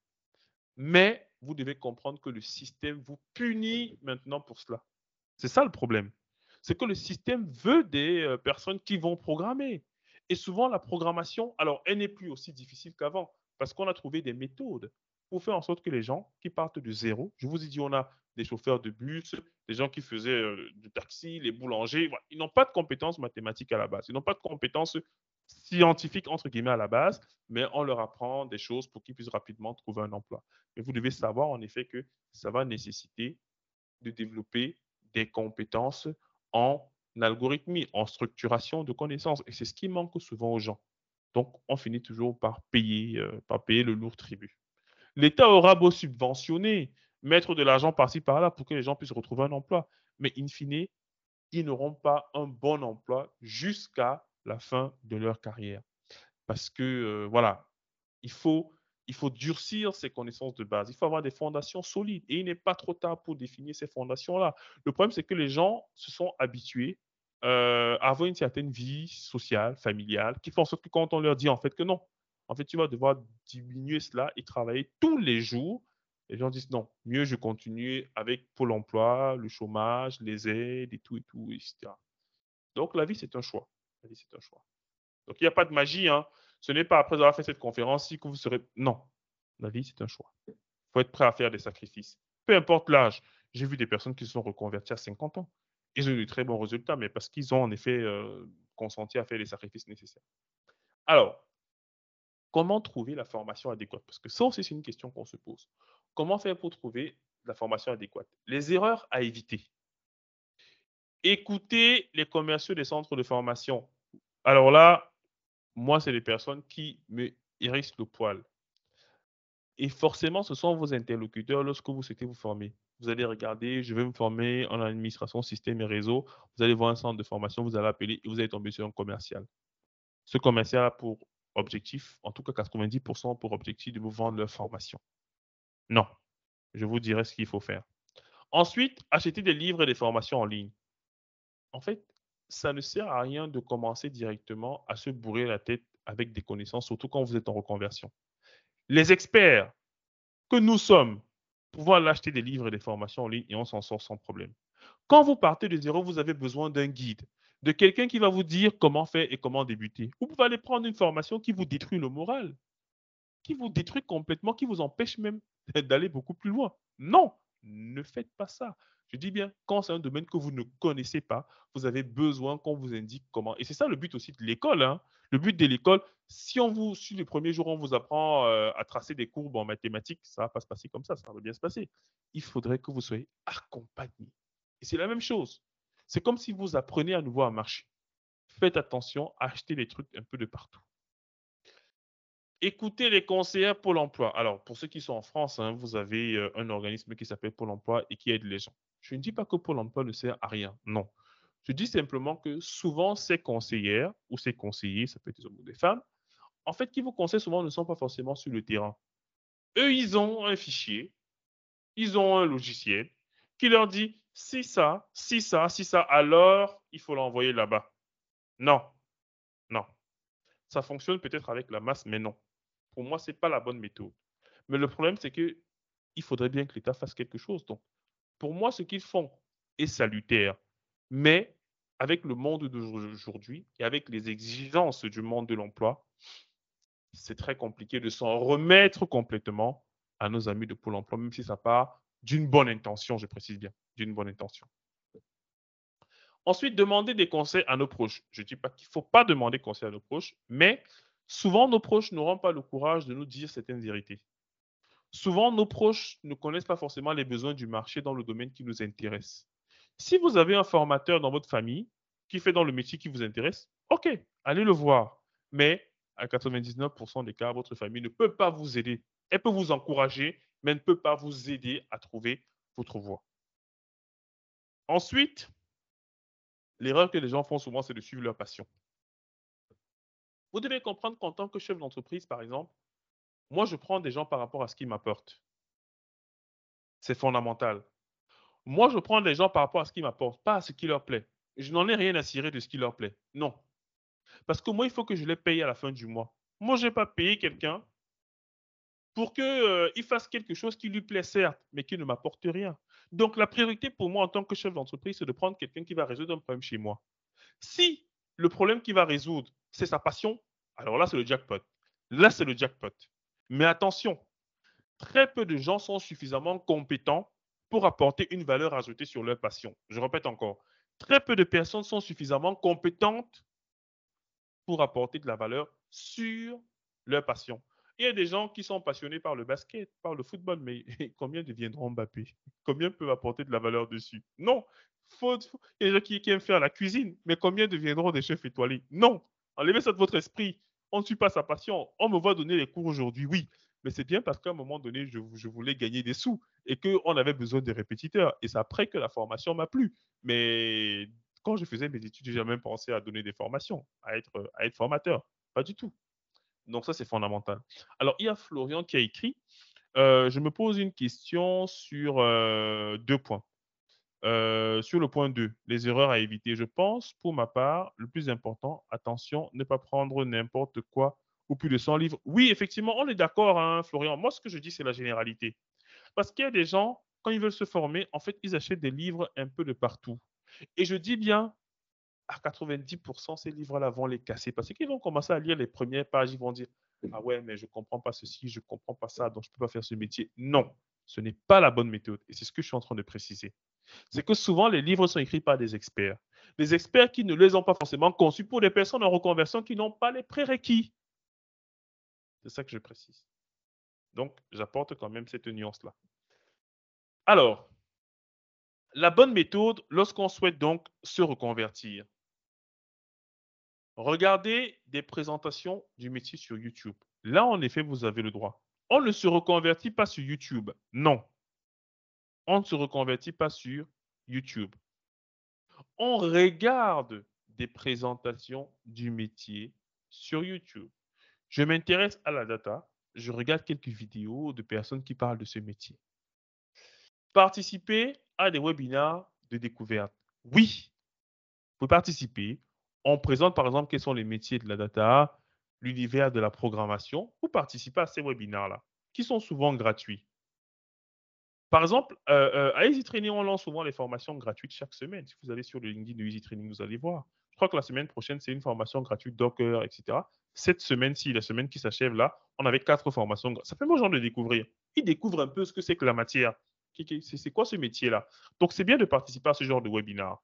Mais vous devez comprendre que le système vous punit maintenant pour cela. C'est ça le problème. C'est que le système veut des euh, personnes qui vont programmer. Et souvent, la programmation, alors, elle n'est plus aussi difficile qu'avant parce qu'on a trouvé des méthodes pour faire en sorte que les gens qui partent de zéro, je vous ai dit, on a des chauffeurs de bus, des gens qui faisaient euh, du taxi, les boulangers, ils n'ont pas de compétences mathématiques à la base, ils n'ont pas de compétences scientifiques, entre guillemets, à la base, mais on leur apprend des choses pour qu'ils puissent rapidement trouver un emploi. Mais vous devez savoir, en effet, que ça va nécessiter de développer des compétences en algorithmie, en structuration de connaissances. Et c'est ce qui manque souvent aux gens. Donc, on finit toujours par payer, euh, par payer le lourd tribut. L'État aura beau subventionner, mettre de l'argent par-ci, par-là pour que les gens puissent retrouver un emploi. Mais in fine, ils n'auront pas un bon emploi jusqu'à la fin de leur carrière. Parce que, euh, voilà, il faut, il faut durcir ces connaissances de base. Il faut avoir des fondations solides. Et il n'est pas trop tard pour définir ces fondations-là. Le problème, c'est que les gens se sont habitués euh, à avoir une certaine vie sociale, familiale, qui font en sorte que quand on leur dit en fait que non, en fait, tu vas devoir diminuer cela et travailler tous les jours. Les gens disent non, mieux je continue avec Pôle emploi, le chômage, les aides et tout et tout, etc. Donc la vie, c'est un choix. La vie, c'est un choix. Donc il n'y a pas de magie. Hein. Ce n'est pas après avoir fait cette conférence que vous serez. Non, la vie, c'est un choix. Il faut être prêt à faire des sacrifices. Peu importe l'âge. J'ai vu des personnes qui se sont reconverties à 50 ans. Ils ont eu de très bons résultats, mais parce qu'ils ont en effet euh, consenti à faire les sacrifices nécessaires. Alors, Comment trouver la formation adéquate? Parce que ça aussi, c'est une question qu'on se pose. Comment faire pour trouver la formation adéquate? Les erreurs à éviter. Écoutez les commerciaux des centres de formation. Alors là, moi, c'est des personnes qui me hérissent le poil. Et forcément, ce sont vos interlocuteurs lorsque vous souhaitez vous former. Vous allez regarder, je vais me former en administration, système et réseau. Vous allez voir un centre de formation, vous allez appeler et vous allez tomber sur un commercial. Ce commercial a pour objectif, en tout cas 90% pour objectif de vous vendre leur formation. Non, je vous dirai ce qu'il faut faire. Ensuite, acheter des livres et des formations en ligne. En fait, ça ne sert à rien de commencer directement à se bourrer la tête avec des connaissances, surtout quand vous êtes en reconversion. Les experts que nous sommes pouvoir l'acheter des livres et des formations en ligne et on s'en sort sans problème. Quand vous partez de zéro, vous avez besoin d'un guide de quelqu'un qui va vous dire comment faire et comment débuter. Vous pouvez aller prendre une formation qui vous détruit le moral, qui vous détruit complètement, qui vous empêche même (laughs) d'aller beaucoup plus loin. Non, ne faites pas ça. Je dis bien, quand c'est un domaine que vous ne connaissez pas, vous avez besoin qu'on vous indique comment. Et c'est ça le but aussi de l'école. Hein. Le but de l'école, si on vous, sur le premier jour, on vous apprend euh, à tracer des courbes en mathématiques, ça ne va pas se passer comme ça, ça va bien se passer. Il faudrait que vous soyez accompagné. Et c'est la même chose. C'est comme si vous apprenez à nouveau à marcher. Faites attention, achetez les trucs un peu de partout. Écoutez les conseillers Pôle emploi. Alors, pour ceux qui sont en France, hein, vous avez euh, un organisme qui s'appelle Pôle emploi et qui aide les gens. Je ne dis pas que Pôle emploi ne sert à rien. Non. Je dis simplement que souvent, ces conseillères ou ces conseillers, ça peut être des hommes ou des femmes, en fait, qui vous conseillent souvent ne sont pas forcément sur le terrain. Eux, ils ont un fichier, ils ont un logiciel qui leur dit si ça, si ça, si ça, alors il faut l'envoyer là-bas. Non, non. Ça fonctionne peut-être avec la masse, mais non. Pour moi, ce n'est pas la bonne méthode. Mais le problème, c'est que il faudrait bien que l'État fasse quelque chose. Donc, pour moi, ce qu'ils font est salutaire. Mais avec le monde d'aujourd'hui et avec les exigences du monde de l'emploi, c'est très compliqué de s'en remettre complètement à nos amis de Pôle emploi, même si ça part d'une bonne intention, je précise bien, d'une bonne intention. Ensuite, demander des conseils à nos proches. Je ne dis pas qu'il ne faut pas demander conseil à nos proches, mais souvent nos proches n'auront pas le courage de nous dire certaines vérités. Souvent, nos proches ne connaissent pas forcément les besoins du marché dans le domaine qui nous intéresse. Si vous avez un formateur dans votre famille qui fait dans le métier qui vous intéresse, ok, allez le voir. Mais à 99% des cas, votre famille ne peut pas vous aider. Elle peut vous encourager, mais ne peut pas vous aider à trouver votre voie. Ensuite, l'erreur que les gens font souvent, c'est de suivre leur passion. Vous devez comprendre qu'en tant que chef d'entreprise, par exemple, moi, je prends des gens par rapport à ce qu'ils m'apportent. C'est fondamental. Moi, je prends des gens par rapport à ce qu'ils m'apportent, pas à ce qui leur plaît. Je n'en ai rien à cirer de ce qui leur plaît. Non. Parce que moi, il faut que je les paye à la fin du mois. Moi, je n'ai pas payé quelqu'un pour qu'il euh, fasse quelque chose qui lui plaît, certes, mais qui ne m'apporte rien. Donc, la priorité pour moi en tant que chef d'entreprise, c'est de prendre quelqu'un qui va résoudre un problème chez moi. Si le problème qu'il va résoudre, c'est sa passion, alors là, c'est le jackpot. Là, c'est le jackpot. Mais attention, très peu de gens sont suffisamment compétents pour apporter une valeur ajoutée sur leur passion. Je répète encore, très peu de personnes sont suffisamment compétentes pour apporter de la valeur sur leur passion. Il y a des gens qui sont passionnés par le basket, par le football, mais (laughs) combien deviendront Mbappé? Combien peuvent apporter de la valeur dessus? Non. il y a des gens qui, aiment faire la cuisine, mais combien deviendront des chefs étoilés? Non. Enlevez ça de votre esprit. On ne suit pas sa passion. On me voit donner les cours aujourd'hui, oui. Mais c'est bien parce qu'à un moment donné, je, voulais gagner des sous et qu'on avait besoin de répétiteurs. Et c'est après que la formation m'a plu. Mais quand je faisais mes études, j'ai même pensé à donner des formations, à être, à être formateur. Pas du tout. Donc ça, c'est fondamental. Alors, il y a Florian qui a écrit, euh, je me pose une question sur euh, deux points. Euh, sur le point 2, les erreurs à éviter. Je pense, pour ma part, le plus important, attention, ne pas prendre n'importe quoi ou plus de 100 livres. Oui, effectivement, on est d'accord, hein, Florian. Moi, ce que je dis, c'est la généralité. Parce qu'il y a des gens, quand ils veulent se former, en fait, ils achètent des livres un peu de partout. Et je dis bien, à 90%, ces livres-là vont les casser parce qu'ils vont commencer à lire les premières pages, ils vont dire Ah ouais, mais je ne comprends pas ceci, je ne comprends pas ça, donc je ne peux pas faire ce métier. Non, ce n'est pas la bonne méthode. Et c'est ce que je suis en train de préciser. C'est que souvent, les livres sont écrits par des experts. Des experts qui ne les ont pas forcément conçus pour des personnes en reconversion qui n'ont pas les prérequis. C'est ça que je précise. Donc, j'apporte quand même cette nuance-là. Alors, la bonne méthode lorsqu'on souhaite donc se reconvertir. Regardez des présentations du métier sur YouTube. Là, en effet, vous avez le droit. On ne se reconvertit pas sur YouTube. Non. On ne se reconvertit pas sur YouTube. On regarde des présentations du métier sur YouTube. Je m'intéresse à la data. Je regarde quelques vidéos de personnes qui parlent de ce métier. Participer à des webinaires de découverte. Oui, vous participer. On présente par exemple quels sont les métiers de la data, l'univers de la programmation. Vous participez à ces webinaires-là, qui sont souvent gratuits. Par exemple, euh, euh, à Easy Training, on lance souvent les formations gratuites chaque semaine. Si vous allez sur le LinkedIn de Easy Training, vous allez voir. Je crois que la semaine prochaine, c'est une formation gratuite Docker, etc. Cette semaine-ci, la semaine qui s'achève là, on avait quatre formations. Ça fait aux gens de découvrir. Ils découvrent un peu ce que c'est que la matière. C'est quoi ce métier-là? Donc, c'est bien de participer à ce genre de webinaire.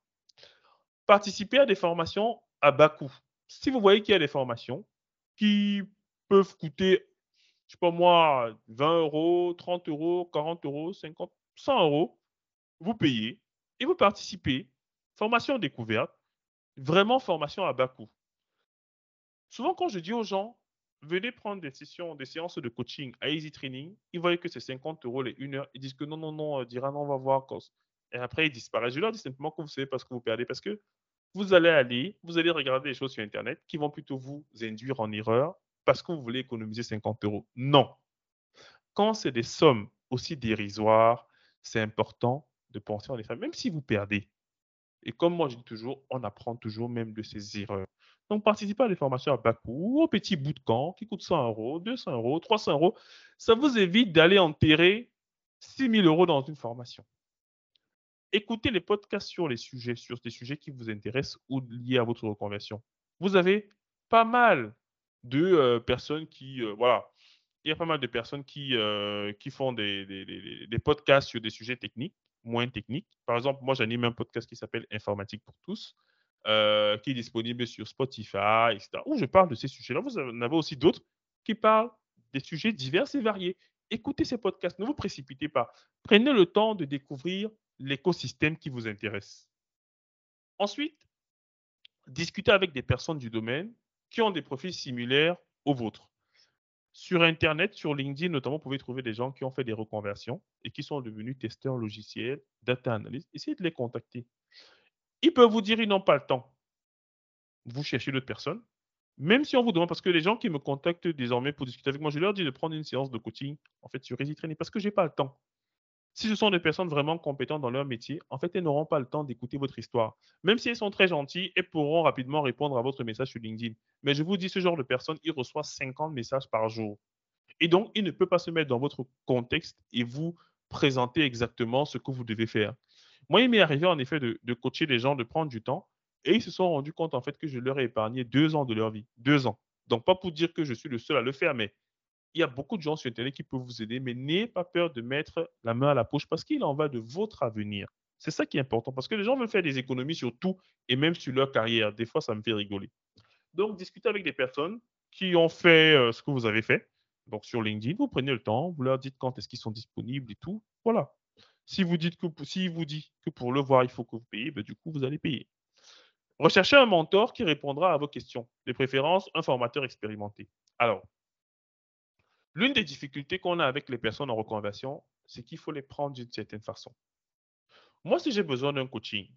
Participer à des formations à bas coût. Si vous voyez qu'il y a des formations qui peuvent coûter, je sais pas moi, 20 euros, 30 euros, 40 euros, 50, 100 euros, vous payez et vous participez. Formation découverte, vraiment formation à bas coût. Souvent, quand je dis aux gens, venez prendre des sessions, des séances de coaching à Easy Training, ils voient que c'est 50 euros les 1 heure, ils disent que non, non, non, dira non, on va voir. Et après, ils disparaissent. Je leur dis simplement que vous savez pas ce que vous perdez parce que vous allez aller, vous allez regarder des choses sur Internet qui vont plutôt vous induire en erreur parce que vous voulez économiser 50 euros. Non. Quand c'est des sommes aussi dérisoires, c'est important de penser en effet, même si vous perdez. Et comme moi je dis toujours, on apprend toujours même de ses erreurs. Donc, participez à des formations à bas coût, au petit bout de camp qui coûte 100 euros, 200 euros, 300 euros. Ça vous évite d'aller enterrer 6 000 euros dans une formation. Écoutez les podcasts sur les sujets, sur des sujets qui vous intéressent ou liés à votre reconversion. Vous avez pas mal de euh, personnes qui, euh, voilà, il y a pas mal de personnes qui, euh, qui font des, des, podcasts sur des sujets techniques, moins techniques. Par exemple, moi, j'anime un podcast qui s'appelle Informatique pour tous. Qui est disponible sur Spotify, etc., où je parle de ces sujets-là. Vous en avez aussi d'autres qui parlent des sujets divers et variés. Écoutez ces podcasts, ne vous précipitez pas. Prenez le temps de découvrir l'écosystème qui vous intéresse. Ensuite, discutez avec des personnes du domaine qui ont des profils similaires aux vôtres. Sur Internet, sur LinkedIn notamment, vous pouvez trouver des gens qui ont fait des reconversions et qui sont devenus testeurs logiciels, data analyst. Essayez de les contacter. Ils peuvent vous dire qu'ils n'ont pas le temps. Vous cherchez d'autres personnes. Même si on vous demande, parce que les gens qui me contactent désormais pour discuter avec moi, je leur dis de prendre une séance de coaching, en fait, sur Easy Training, parce que je n'ai pas le temps. Si ce sont des personnes vraiment compétentes dans leur métier, en fait, elles n'auront pas le temps d'écouter votre histoire. Même si elles sont très gentilles, elles pourront rapidement répondre à votre message sur LinkedIn. Mais je vous dis, ce genre de personne, il reçoit 50 messages par jour. Et donc, il ne peut pas se mettre dans votre contexte et vous présenter exactement ce que vous devez faire. Moi, il m'est arrivé en effet de, de coacher des gens, de prendre du temps, et ils se sont rendus compte en fait que je leur ai épargné deux ans de leur vie. Deux ans. Donc, pas pour dire que je suis le seul à le faire, mais il y a beaucoup de gens sur Internet qui peuvent vous aider, mais n'ayez pas peur de mettre la main à la poche parce qu'il en va de votre avenir. C'est ça qui est important parce que les gens veulent faire des économies sur tout et même sur leur carrière. Des fois, ça me fait rigoler. Donc, discutez avec des personnes qui ont fait euh, ce que vous avez fait. Donc, sur LinkedIn, vous prenez le temps, vous leur dites quand est-ce qu'ils sont disponibles et tout. Voilà. Si vous dites que, si vous dit que pour le voir, il faut que vous payiez, ben, du coup, vous allez payer. Recherchez un mentor qui répondra à vos questions. De préférence, un formateur expérimenté. Alors, L'une des difficultés qu'on a avec les personnes en reconversion, c'est qu'il faut les prendre d'une certaine façon. Moi, si j'ai besoin d'un coaching,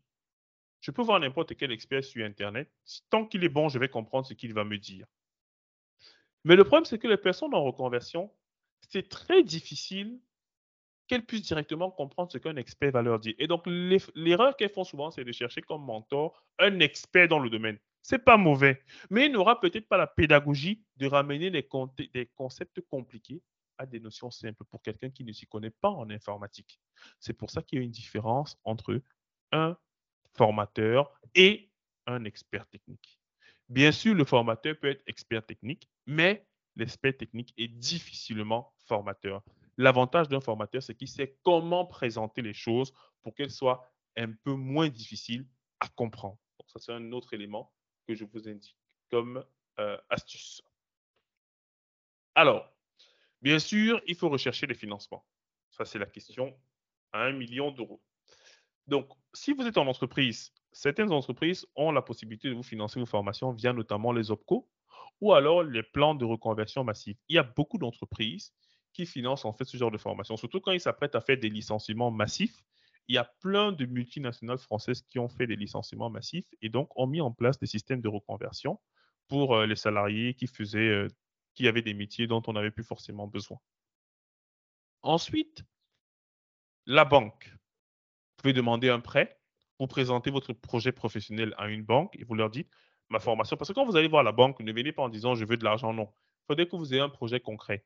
je peux voir n'importe quel expert sur Internet. Tant qu'il est bon, je vais comprendre ce qu'il va me dire. Mais le problème, c'est que les personnes en reconversion, c'est très difficile qu'elles puissent directement comprendre ce qu'un expert va leur dire. Et donc, l'erreur qu'elles font souvent, c'est de chercher comme mentor un expert dans le domaine. C'est pas mauvais, mais il n'aura peut-être pas la pédagogie de ramener des concepts compliqués à des notions simples pour quelqu'un qui ne s'y connaît pas en informatique. C'est pour ça qu'il y a une différence entre un formateur et un expert technique. Bien sûr, le formateur peut être expert technique, mais l'expert technique est difficilement formateur. L'avantage d'un formateur, c'est qu'il sait comment présenter les choses pour qu'elles soient un peu moins difficiles à comprendre. Donc, ça, c'est un autre élément que je vous indique comme euh, astuce. Alors, bien sûr, il faut rechercher les financements. Ça, c'est la question à un million d'euros. Donc, si vous êtes en entreprise, certaines entreprises ont la possibilité de vous financer vos formations via notamment les OPCO ou alors les plans de reconversion massive. Il y a beaucoup d'entreprises qui financent en fait ce genre de formation, surtout quand ils s'apprêtent à faire des licenciements massifs il y a plein de multinationales françaises qui ont fait des licenciements massifs et donc ont mis en place des systèmes de reconversion pour euh, les salariés qui faisaient, euh, qui avaient des métiers dont on n'avait plus forcément besoin. Ensuite, la banque. Vous pouvez demander un prêt, vous présentez votre projet professionnel à une banque et vous leur dites ma formation. Parce que quand vous allez voir la banque, ne venez pas en disant je veux de l'argent, non. Il faudrait que vous ayez un projet concret.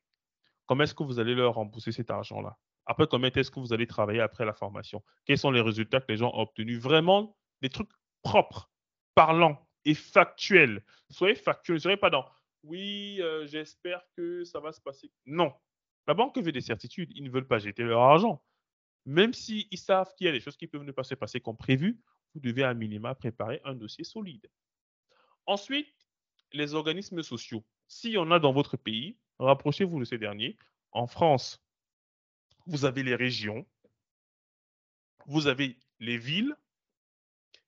Comment est-ce que vous allez leur rembourser cet argent-là? Après, comment est-ce que vous allez travailler après la formation? Quels sont les résultats que les gens ont obtenus? Vraiment des trucs propres, parlants et factuels. Soyez factuels, ne soyez pas dans oui, euh, j'espère que ça va se passer. Non. La banque veut des certitudes. Ils ne veulent pas jeter leur argent. Même s'ils savent qu'il y a des choses qui peuvent ne pas se passer comme prévu, vous devez à minima préparer un dossier solide. Ensuite, les organismes sociaux. S'il y en a dans votre pays, rapprochez-vous de ces derniers. En France, vous avez les régions, vous avez les villes,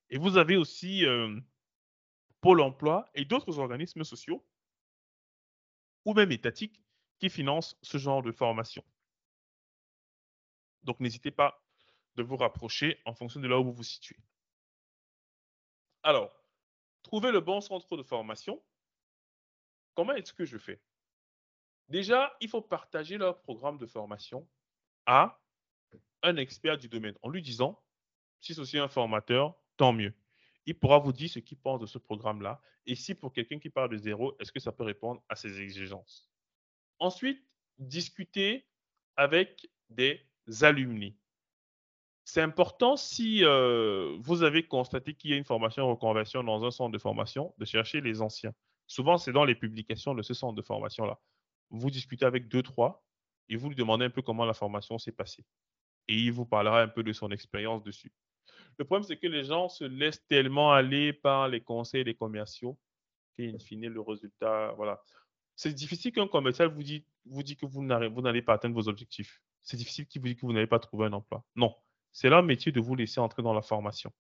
et vous avez aussi euh, Pôle emploi et d'autres organismes sociaux, ou même étatiques, qui financent ce genre de formation. Donc n'hésitez pas de vous rapprocher en fonction de là où vous vous situez. Alors, trouver le bon centre de formation. Comment est-ce que je fais? Déjà, il faut partager leur programme de formation à un expert du domaine en lui disant, si c'est aussi un formateur, tant mieux. Il pourra vous dire ce qu'il pense de ce programme-là et si pour quelqu'un qui parle de zéro, est-ce que ça peut répondre à ses exigences? Ensuite, discuter avec des alumni. C'est important si euh, vous avez constaté qu'il y a une formation reconversion dans un centre de formation, de chercher les anciens. Souvent, c'est dans les publications de ce centre de formation-là. Vous discutez avec deux, trois et vous lui demandez un peu comment la formation s'est passée. Et il vous parlera un peu de son expérience dessus. Le problème, c'est que les gens se laissent tellement aller par les conseils des commerciaux qu'in fine, le résultat, voilà. C'est difficile qu'un commercial vous dit, vous que vous n'allez pas atteindre vos objectifs. C'est difficile qu'il vous dise que vous n'allez pas trouver un emploi. Non, c'est leur métier de vous laisser entrer dans la formation.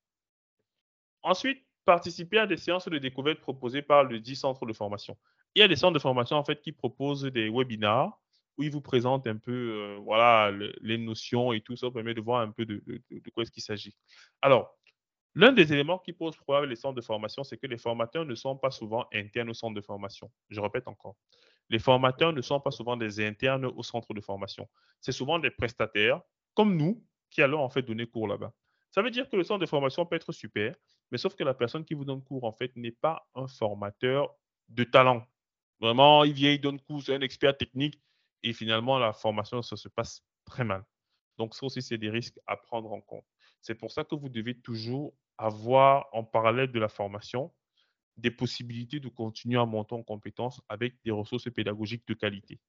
Ensuite, participer à des séances de découverte proposées par le 10 centres de formation. Il y a des centres de formation en fait qui proposent des webinars où ils vous présentent un peu euh, voilà, les notions et tout. Ça permet de voir un peu de, de quoi est-ce qu'il s'agit. Alors, l'un des éléments qui pose problème les centres de formation, c'est que les formateurs ne sont pas souvent internes au centre de formation. Je répète encore. Les formateurs ne sont pas souvent des internes au centre de formation. C'est souvent des prestataires, comme nous, qui allons en fait donner cours là-bas. Ça veut dire que le centre de formation peut être super, mais sauf que la personne qui vous donne cours, en fait, n'est pas un formateur de talent. Vraiment, il vient, il donne cours, c'est un expert technique, et finalement, la formation, ça se passe très mal. Donc, ça aussi, c'est des risques à prendre en compte. C'est pour ça que vous devez toujours avoir, en parallèle de la formation, des possibilités de continuer à monter en compétences avec des ressources pédagogiques de qualité.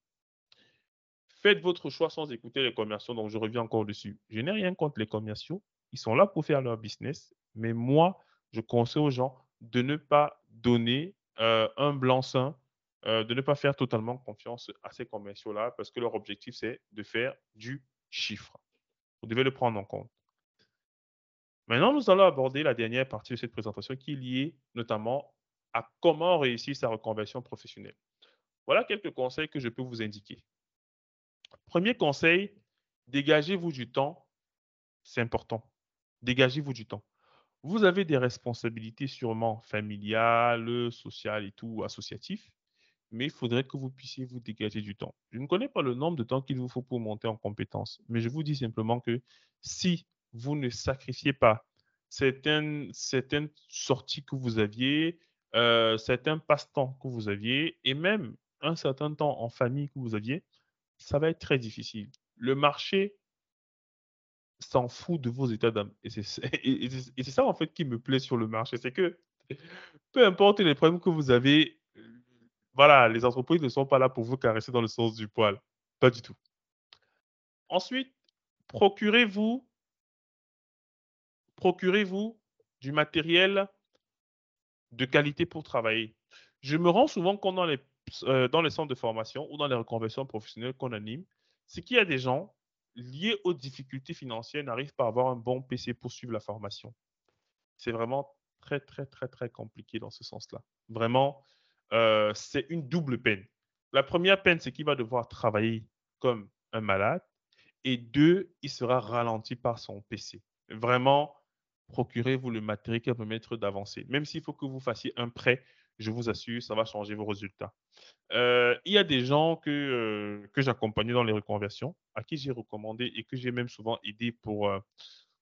Faites votre choix sans écouter les commerciaux, donc je reviens encore dessus. Je n'ai rien contre les commerciaux, ils sont là pour faire leur business, mais moi, je conseille aux gens de ne pas donner euh, un blanc-seing, euh, de ne pas faire totalement confiance à ces commerciaux-là, parce que leur objectif, c'est de faire du chiffre. Vous devez le prendre en compte. Maintenant, nous allons aborder la dernière partie de cette présentation qui est liée notamment à comment réussir sa reconversion professionnelle. Voilà quelques conseils que je peux vous indiquer. Premier conseil, dégagez-vous du temps. C'est important. Dégagez-vous du temps. Vous avez des responsabilités sûrement familiales, sociales et tout, associatives, mais il faudrait que vous puissiez vous dégager du temps. Je ne connais pas le nombre de temps qu'il vous faut pour monter en compétence, mais je vous dis simplement que si vous ne sacrifiez pas certaines, sorties que vous aviez, euh, certains passe-temps que vous aviez et même un certain temps en famille que vous aviez, ça va être très difficile. Le marché s'en fout de vos états d'âme. Et c'est ça, en fait, qui me plaît sur le marché. C'est que peu importe les problèmes que vous avez, voilà, les entreprises ne sont pas là pour vous caresser dans le sens du poil. Pas du tout. Ensuite, procurez-vous procurez-vous du matériel de qualité pour travailler. Je me rends souvent compte dans les, euh, dans les centres de formation ou dans les reconversions professionnelles qu'on anime, c'est qu'il y a des gens liés aux difficultés financières n'arrivent pas à avoir un bon PC pour suivre la formation. C'est vraiment très, très, très, très compliqué dans ce sens-là. Vraiment, euh, c'est une double peine. La première peine, c'est qu'il va devoir travailler comme un malade. Et deux, il sera ralenti par son PC. Vraiment, procurez-vous le matériel qui va permettre d'avancer. Même s'il faut que vous fassiez un prêt, je vous assure, ça va changer vos résultats. Euh, il y a des gens que, euh, que dans les reconversions, à qui j'ai recommandé et que j'ai même souvent aidé pour, euh,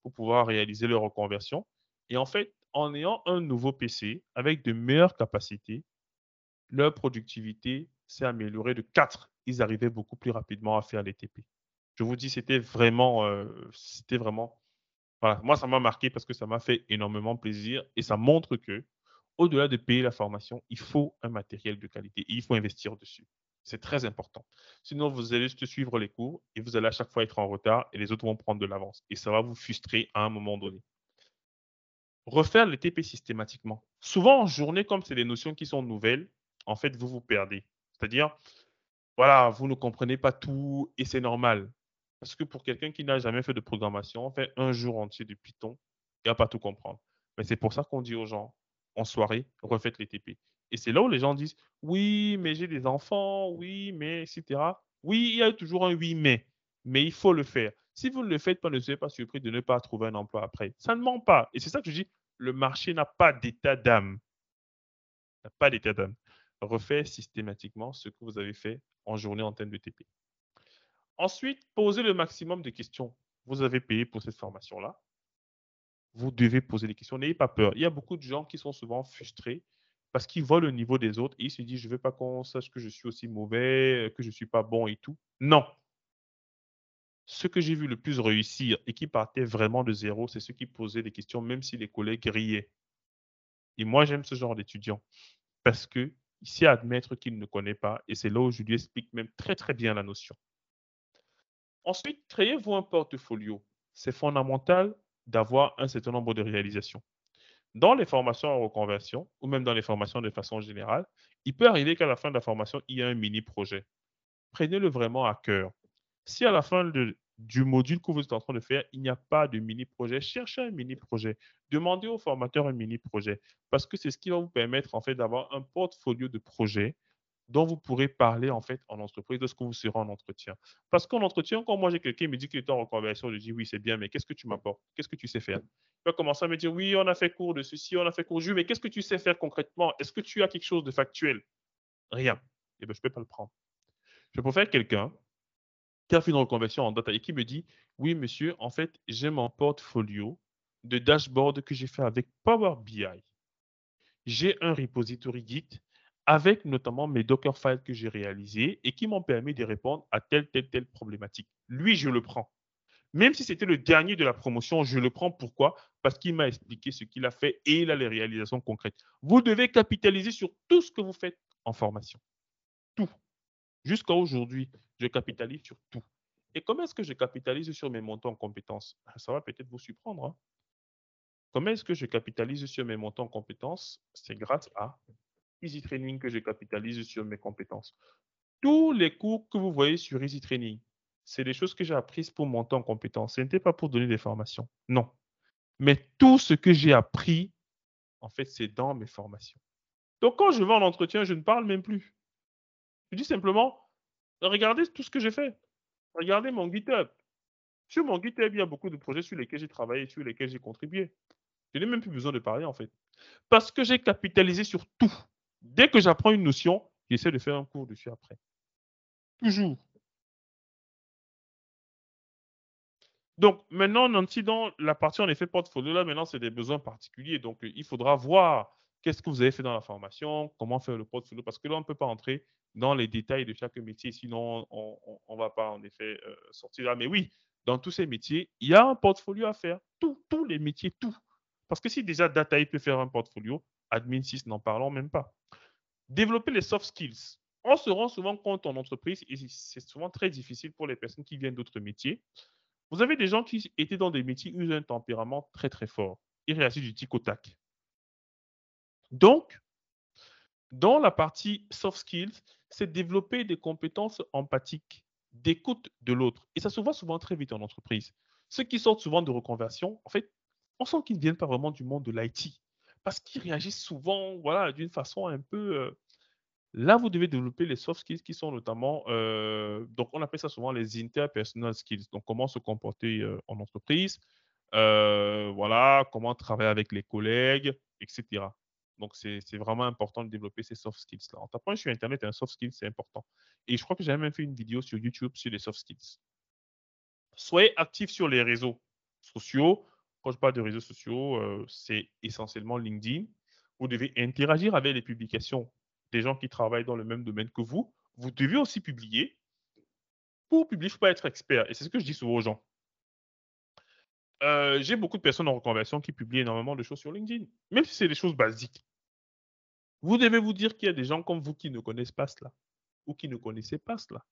pour pouvoir réaliser leur reconversion. Et en fait, en ayant un nouveau PC avec de meilleures capacités, leur productivité s'est améliorée de 4. Ils arrivaient beaucoup plus rapidement à faire les TP. Je vous dis, c'était vraiment, c'était vraiment voilà, moi, ça m'a marqué parce que ça m'a fait énormément plaisir et ça montre que, au-delà de payer la formation, il faut un matériel de qualité et il faut investir dessus. C'est très important. Sinon, vous allez juste suivre les cours et vous allez à chaque fois être en retard et les autres vont prendre de l'avance et ça va vous frustrer à un moment donné. Refaire les TP systématiquement. Souvent, en journée, comme c'est des notions qui sont nouvelles, en fait, vous vous perdez. C'est-à-dire, voilà, vous ne comprenez pas tout et c'est normal. Parce que pour quelqu'un qui n'a jamais fait de programmation, on fait un jour entier de Python, il va pas tout comprendre. Mais c'est pour ça qu'on dit aux gens, en soirée, refaites les TP. Et c'est là où les gens disent, oui, mais j'ai des enfants, oui, mais, etc. Oui, il y a toujours un oui, mais. Mais il faut le faire. Si vous ne le faites pas, ne soyez pas surpris de ne pas trouver un emploi après. Ça ne ment pas. Et c'est ça que je dis, le marché n'a pas d'état d'âme. N'a pas d'état d'âme. Refaites systématiquement ce que vous avez fait en journée en termes de TP. Ensuite, posez le maximum de questions. Vous avez payé pour cette formation-là. Vous devez poser des questions. N'ayez pas peur. Il y a beaucoup de gens qui sont souvent frustrés parce qu'ils voient le niveau des autres et ils se disent, je ne veux pas qu'on sache que je suis aussi mauvais, que je ne suis pas bon et tout. Non. Ce que j'ai vu le plus réussir et qui partait vraiment de zéro, c'est ceux qui posaient des questions, même si les collègues riaient. Et moi, j'aime ce genre d'étudiants parce que ici, admettre qu'il ne connaît pas, et c'est là où je lui explique même très, très bien la notion. Ensuite, créez-vous un portfolio. C'est fondamental d'avoir un certain nombre de réalisations. Dans les formations en reconversion, ou même dans les formations de façon générale, il peut arriver qu'à la fin de la formation, il y ait un mini-projet. Prenez-le vraiment à cœur. Si à la fin de du module que vous êtes en train de faire, il n'y a pas de mini-projet. Cherchez un mini-projet. Demandez au formateur un mini-projet parce que c'est ce qui va vous permettre en fait d'avoir un portfolio de projets dont vous pourrez parler en fait en entreprise lorsque vous serez en entretien. Parce qu'en entretien, quand moi j'ai quelqu'un qui me dit qu'il est en reconversion, je dis oui, c'est bien, mais qu'est-ce que tu m'apportes? Qu'est-ce que tu sais faire? Il va commencer à me dire oui, on a fait cours de ceci, on a fait cours de mais qu'est-ce que tu sais faire concrètement? Est-ce que tu as quelque chose de factuel? Rien. Eh bien, je ne peux pas le prendre. Je préfère quelqu'un qui a fait une reconversion en data et qui me dit oui, monsieur, en fait, j'ai mon portfolio de dashboard que j'ai fait avec Power BI. J'ai un repository Git avec notamment mes Dockerfiles que j'ai réalisés et qui m'ont permis de répondre à telle, telle, telle problématique. Lui, je le prends. Même si c'était le dernier de la promotion, je le prends. Pourquoi? Parce qu'il m'a expliqué ce qu'il a fait et il a les réalisations concrètes. Vous devez capitaliser sur tout ce que vous faites en formation. Jusqu'à aujourd'hui, je capitalise sur tout. Et comment est-ce que je capitalise sur mes montants en compétences? Ça va peut-être vous surprendre. Hein. comment est-ce que je capitalise sur mes montants en compétences? C'est grâce à Easy Training que je capitalise sur mes compétences. Tous les cours que vous voyez sur Easy Training, c'est des choses que j'ai apprises pour monter en compétences. Ce n'était pas pour donner des formations. Non. Mais tout ce que j'ai appris, en fait, c'est dans mes formations. Donc, quand je vais en entretien, je ne parle même plus. Je dis simplement, regardez tout ce que j'ai fait. Regardez mon GitHub. Sur mon GitHub, il y a beaucoup de projets sur lesquels j'ai travaillé, sur lesquels j'ai contribué. Je n'ai même plus besoin de parler, en fait. Parce que j'ai capitalisé sur tout. Dès que j'apprends une notion, j'essaie de faire un cours dessus après. Toujours. Donc, maintenant, dans la partie en effet portfolio, là, maintenant, c'est des besoins particuliers. Donc, il faudra voir qu'est-ce que vous avez fait dans la formation, comment faire le portfolio, parce que là, on ne peut pas entrer dans les détails de chaque métier, sinon on ne va pas en effet euh, sortir là. Mais oui, dans tous ces métiers, il y a un portfolio à faire. Tous, tous les métiers, tout. Parce que si déjà Data peut faire un portfolio, Admin 6, n'en parlons même pas. Développer les soft skills. On se rend souvent compte en entreprise, et c'est souvent très difficile pour les personnes qui viennent d'autres métiers. Vous avez des gens qui étaient dans des métiers où ils ont un tempérament très très fort. Ils réagissent du tic au tac. Donc, dans la partie soft skills, c'est développer des compétences empathiques, d'écoute de l'autre. Et ça se voit souvent très vite en entreprise. Ceux qui sortent souvent de reconversion, en fait, on sent qu'ils ne viennent pas vraiment du monde de l'IT parce qu'ils réagissent souvent voilà, d'une façon un peu. Euh, là, vous devez développer les soft skills qui sont notamment, euh, donc on appelle ça souvent les interpersonal skills. Donc, comment se comporter euh, en entreprise, voilà, comment travailler avec les collègues, etc. Donc, c'est vraiment important de développer ces soft skills-là. En tapant sur Internet, un soft skill, c'est important. Et je crois que j'ai même fait une vidéo sur YouTube sur les soft skills. Soyez actifs sur les réseaux sociaux. Quand je parle de réseaux sociaux, euh, c'est essentiellement LinkedIn. Vous devez interagir avec les publications des gens qui travaillent dans le même domaine que vous. Vous devez aussi publier. Pour publier, il ne faut pas être expert. Et c'est ce que je dis souvent aux gens. Euh, j'ai beaucoup de personnes en reconversion qui publient énormément de choses sur LinkedIn, même si c'est des choses basiques. Vous devez vous dire qu'il y a des gens comme vous qui ne connaissent pas cela ou qui ne connaissaient pas cela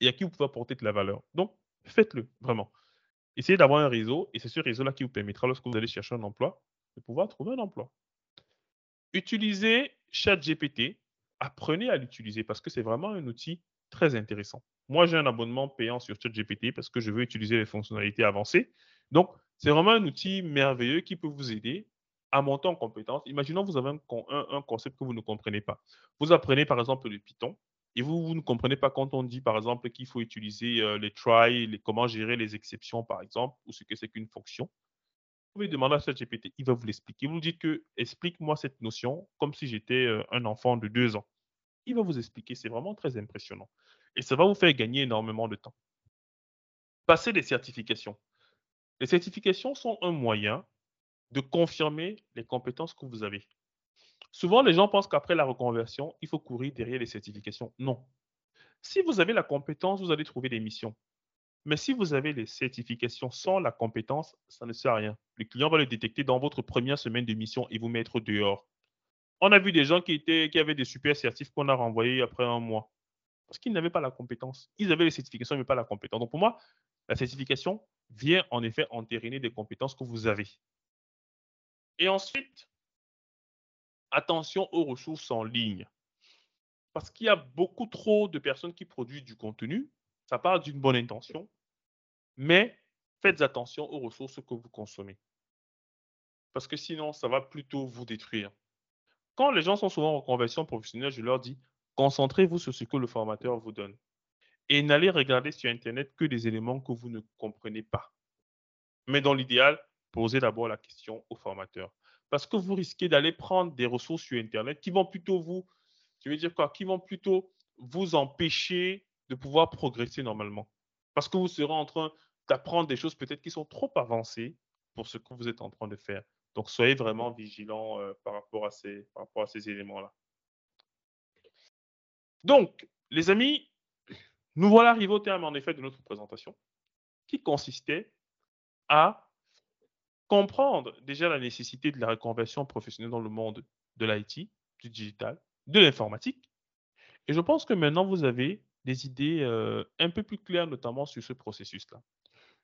et à qui vous pouvez apporter de la valeur. Donc, faites-le, vraiment. Essayez d'avoir un réseau et c'est ce réseau-là qui vous permettra, lorsque vous allez chercher un emploi, de pouvoir trouver un emploi. Utilisez ChatGPT, apprenez à l'utiliser parce que c'est vraiment un outil très intéressant. Moi, j'ai un abonnement payant sur ChatGPT parce que je veux utiliser les fonctionnalités avancées. Donc, c'est vraiment un outil merveilleux qui peut vous aider à monter en compétence. Imaginons vous avez un, concept que vous ne comprenez pas. Vous apprenez par exemple le Python et vous, ne comprenez pas quand on dit par exemple qu'il faut utiliser euh, les try, comment gérer les exceptions par exemple, ou ce que c'est qu'une fonction. Vous pouvez demander à ChatGPT, il va vous l'expliquer. Vous dites que explique-moi cette notion comme si j'étais euh, un enfant de deux ans. Il va vous expliquer, c'est vraiment très impressionnant. Et ça va vous faire gagner énormément de temps. Passez des certifications. Les certifications sont un moyen de confirmer les compétences que vous avez. Souvent, les gens pensent qu'après la reconversion, il faut courir derrière les certifications. Non. Si vous avez la compétence, vous allez trouver des missions. Mais si vous avez les certifications sans la compétence, ça ne sert à rien. Le client va le détecter dans votre première semaine de mission et vous mettre dehors. On a vu des gens qui, avaient des super certifs qu'on a renvoyés après un mois. Parce qu'ils n'avaient pas la compétence. Ils avaient les certifications, mais pas la compétence. Donc pour moi, la certification vient en effet entériner des compétences que vous avez. Et ensuite, attention aux ressources en ligne. Parce qu'il y a beaucoup trop de personnes qui produisent du contenu. Ça part d'une bonne intention. Mais faites attention aux ressources que vous consommez. Parce que sinon, ça va plutôt vous détruire. Quand les gens sont souvent en conversion professionnelle, je leur dis, concentrez-vous sur ce que le formateur vous donne. Et n'allez regarder sur Internet que des éléments que vous ne comprenez pas. Mais dans l'idéal, posez d'abord la question au formateur. Parce que vous risquez d'aller prendre des ressources sur Internet qui vont plutôt vous, je veux dire quoi, qui vont plutôt vous empêcher de pouvoir progresser normalement. Parce que vous serez en train d'apprendre des choses peut-être qui sont trop avancées pour ce que vous êtes en train de faire. Donc, soyez vraiment vigilant euh, par, rapport à ces, par rapport à ces éléments-là. Donc, les amis, nous voilà arrivés au terme en effet de notre présentation qui consistait à comprendre déjà la nécessité de la reconversion professionnelle dans le monde de l'IT, du digital, de l'informatique. Et je pense que maintenant, vous avez des idées euh, un peu plus claires, notamment sur ce processus-là.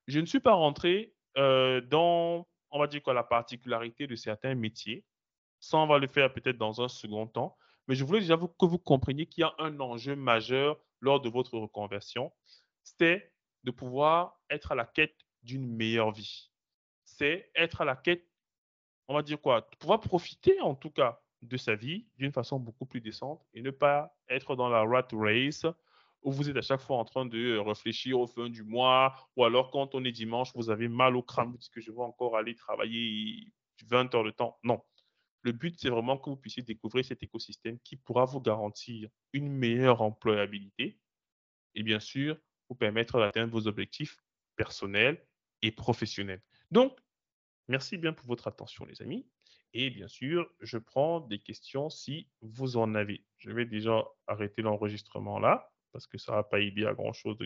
Je ne suis pas rentré euh, dans, on va dire quoi, la particularité de certains métiers. Ça, on va le faire peut-être dans un second temps. Mais je voulais déjà que vous compreniez qu'il y a un enjeu majeur lors de votre reconversion. C'était de pouvoir être à la quête d'une meilleure vie. C'est être à la quête, on va dire quoi, pouvoir profiter en tout cas de sa vie d'une façon beaucoup plus décente et ne pas être dans la rat race où vous êtes à chaque fois en train de réfléchir au fin du mois ou alors quand on est dimanche, vous avez mal au crâne, vous dites que je vais encore aller travailler 20 heures de temps. Non. Le but, c'est vraiment que vous puissiez découvrir cet écosystème qui pourra vous garantir une meilleure employabilité et bien sûr vous permettre d'atteindre vos objectifs personnels et professionnels. Donc, merci bien pour votre attention, les amis. Et bien sûr, je prends des questions si vous en avez. Je vais déjà arrêter l'enregistrement là parce que ça ne va pas aider à grand-chose de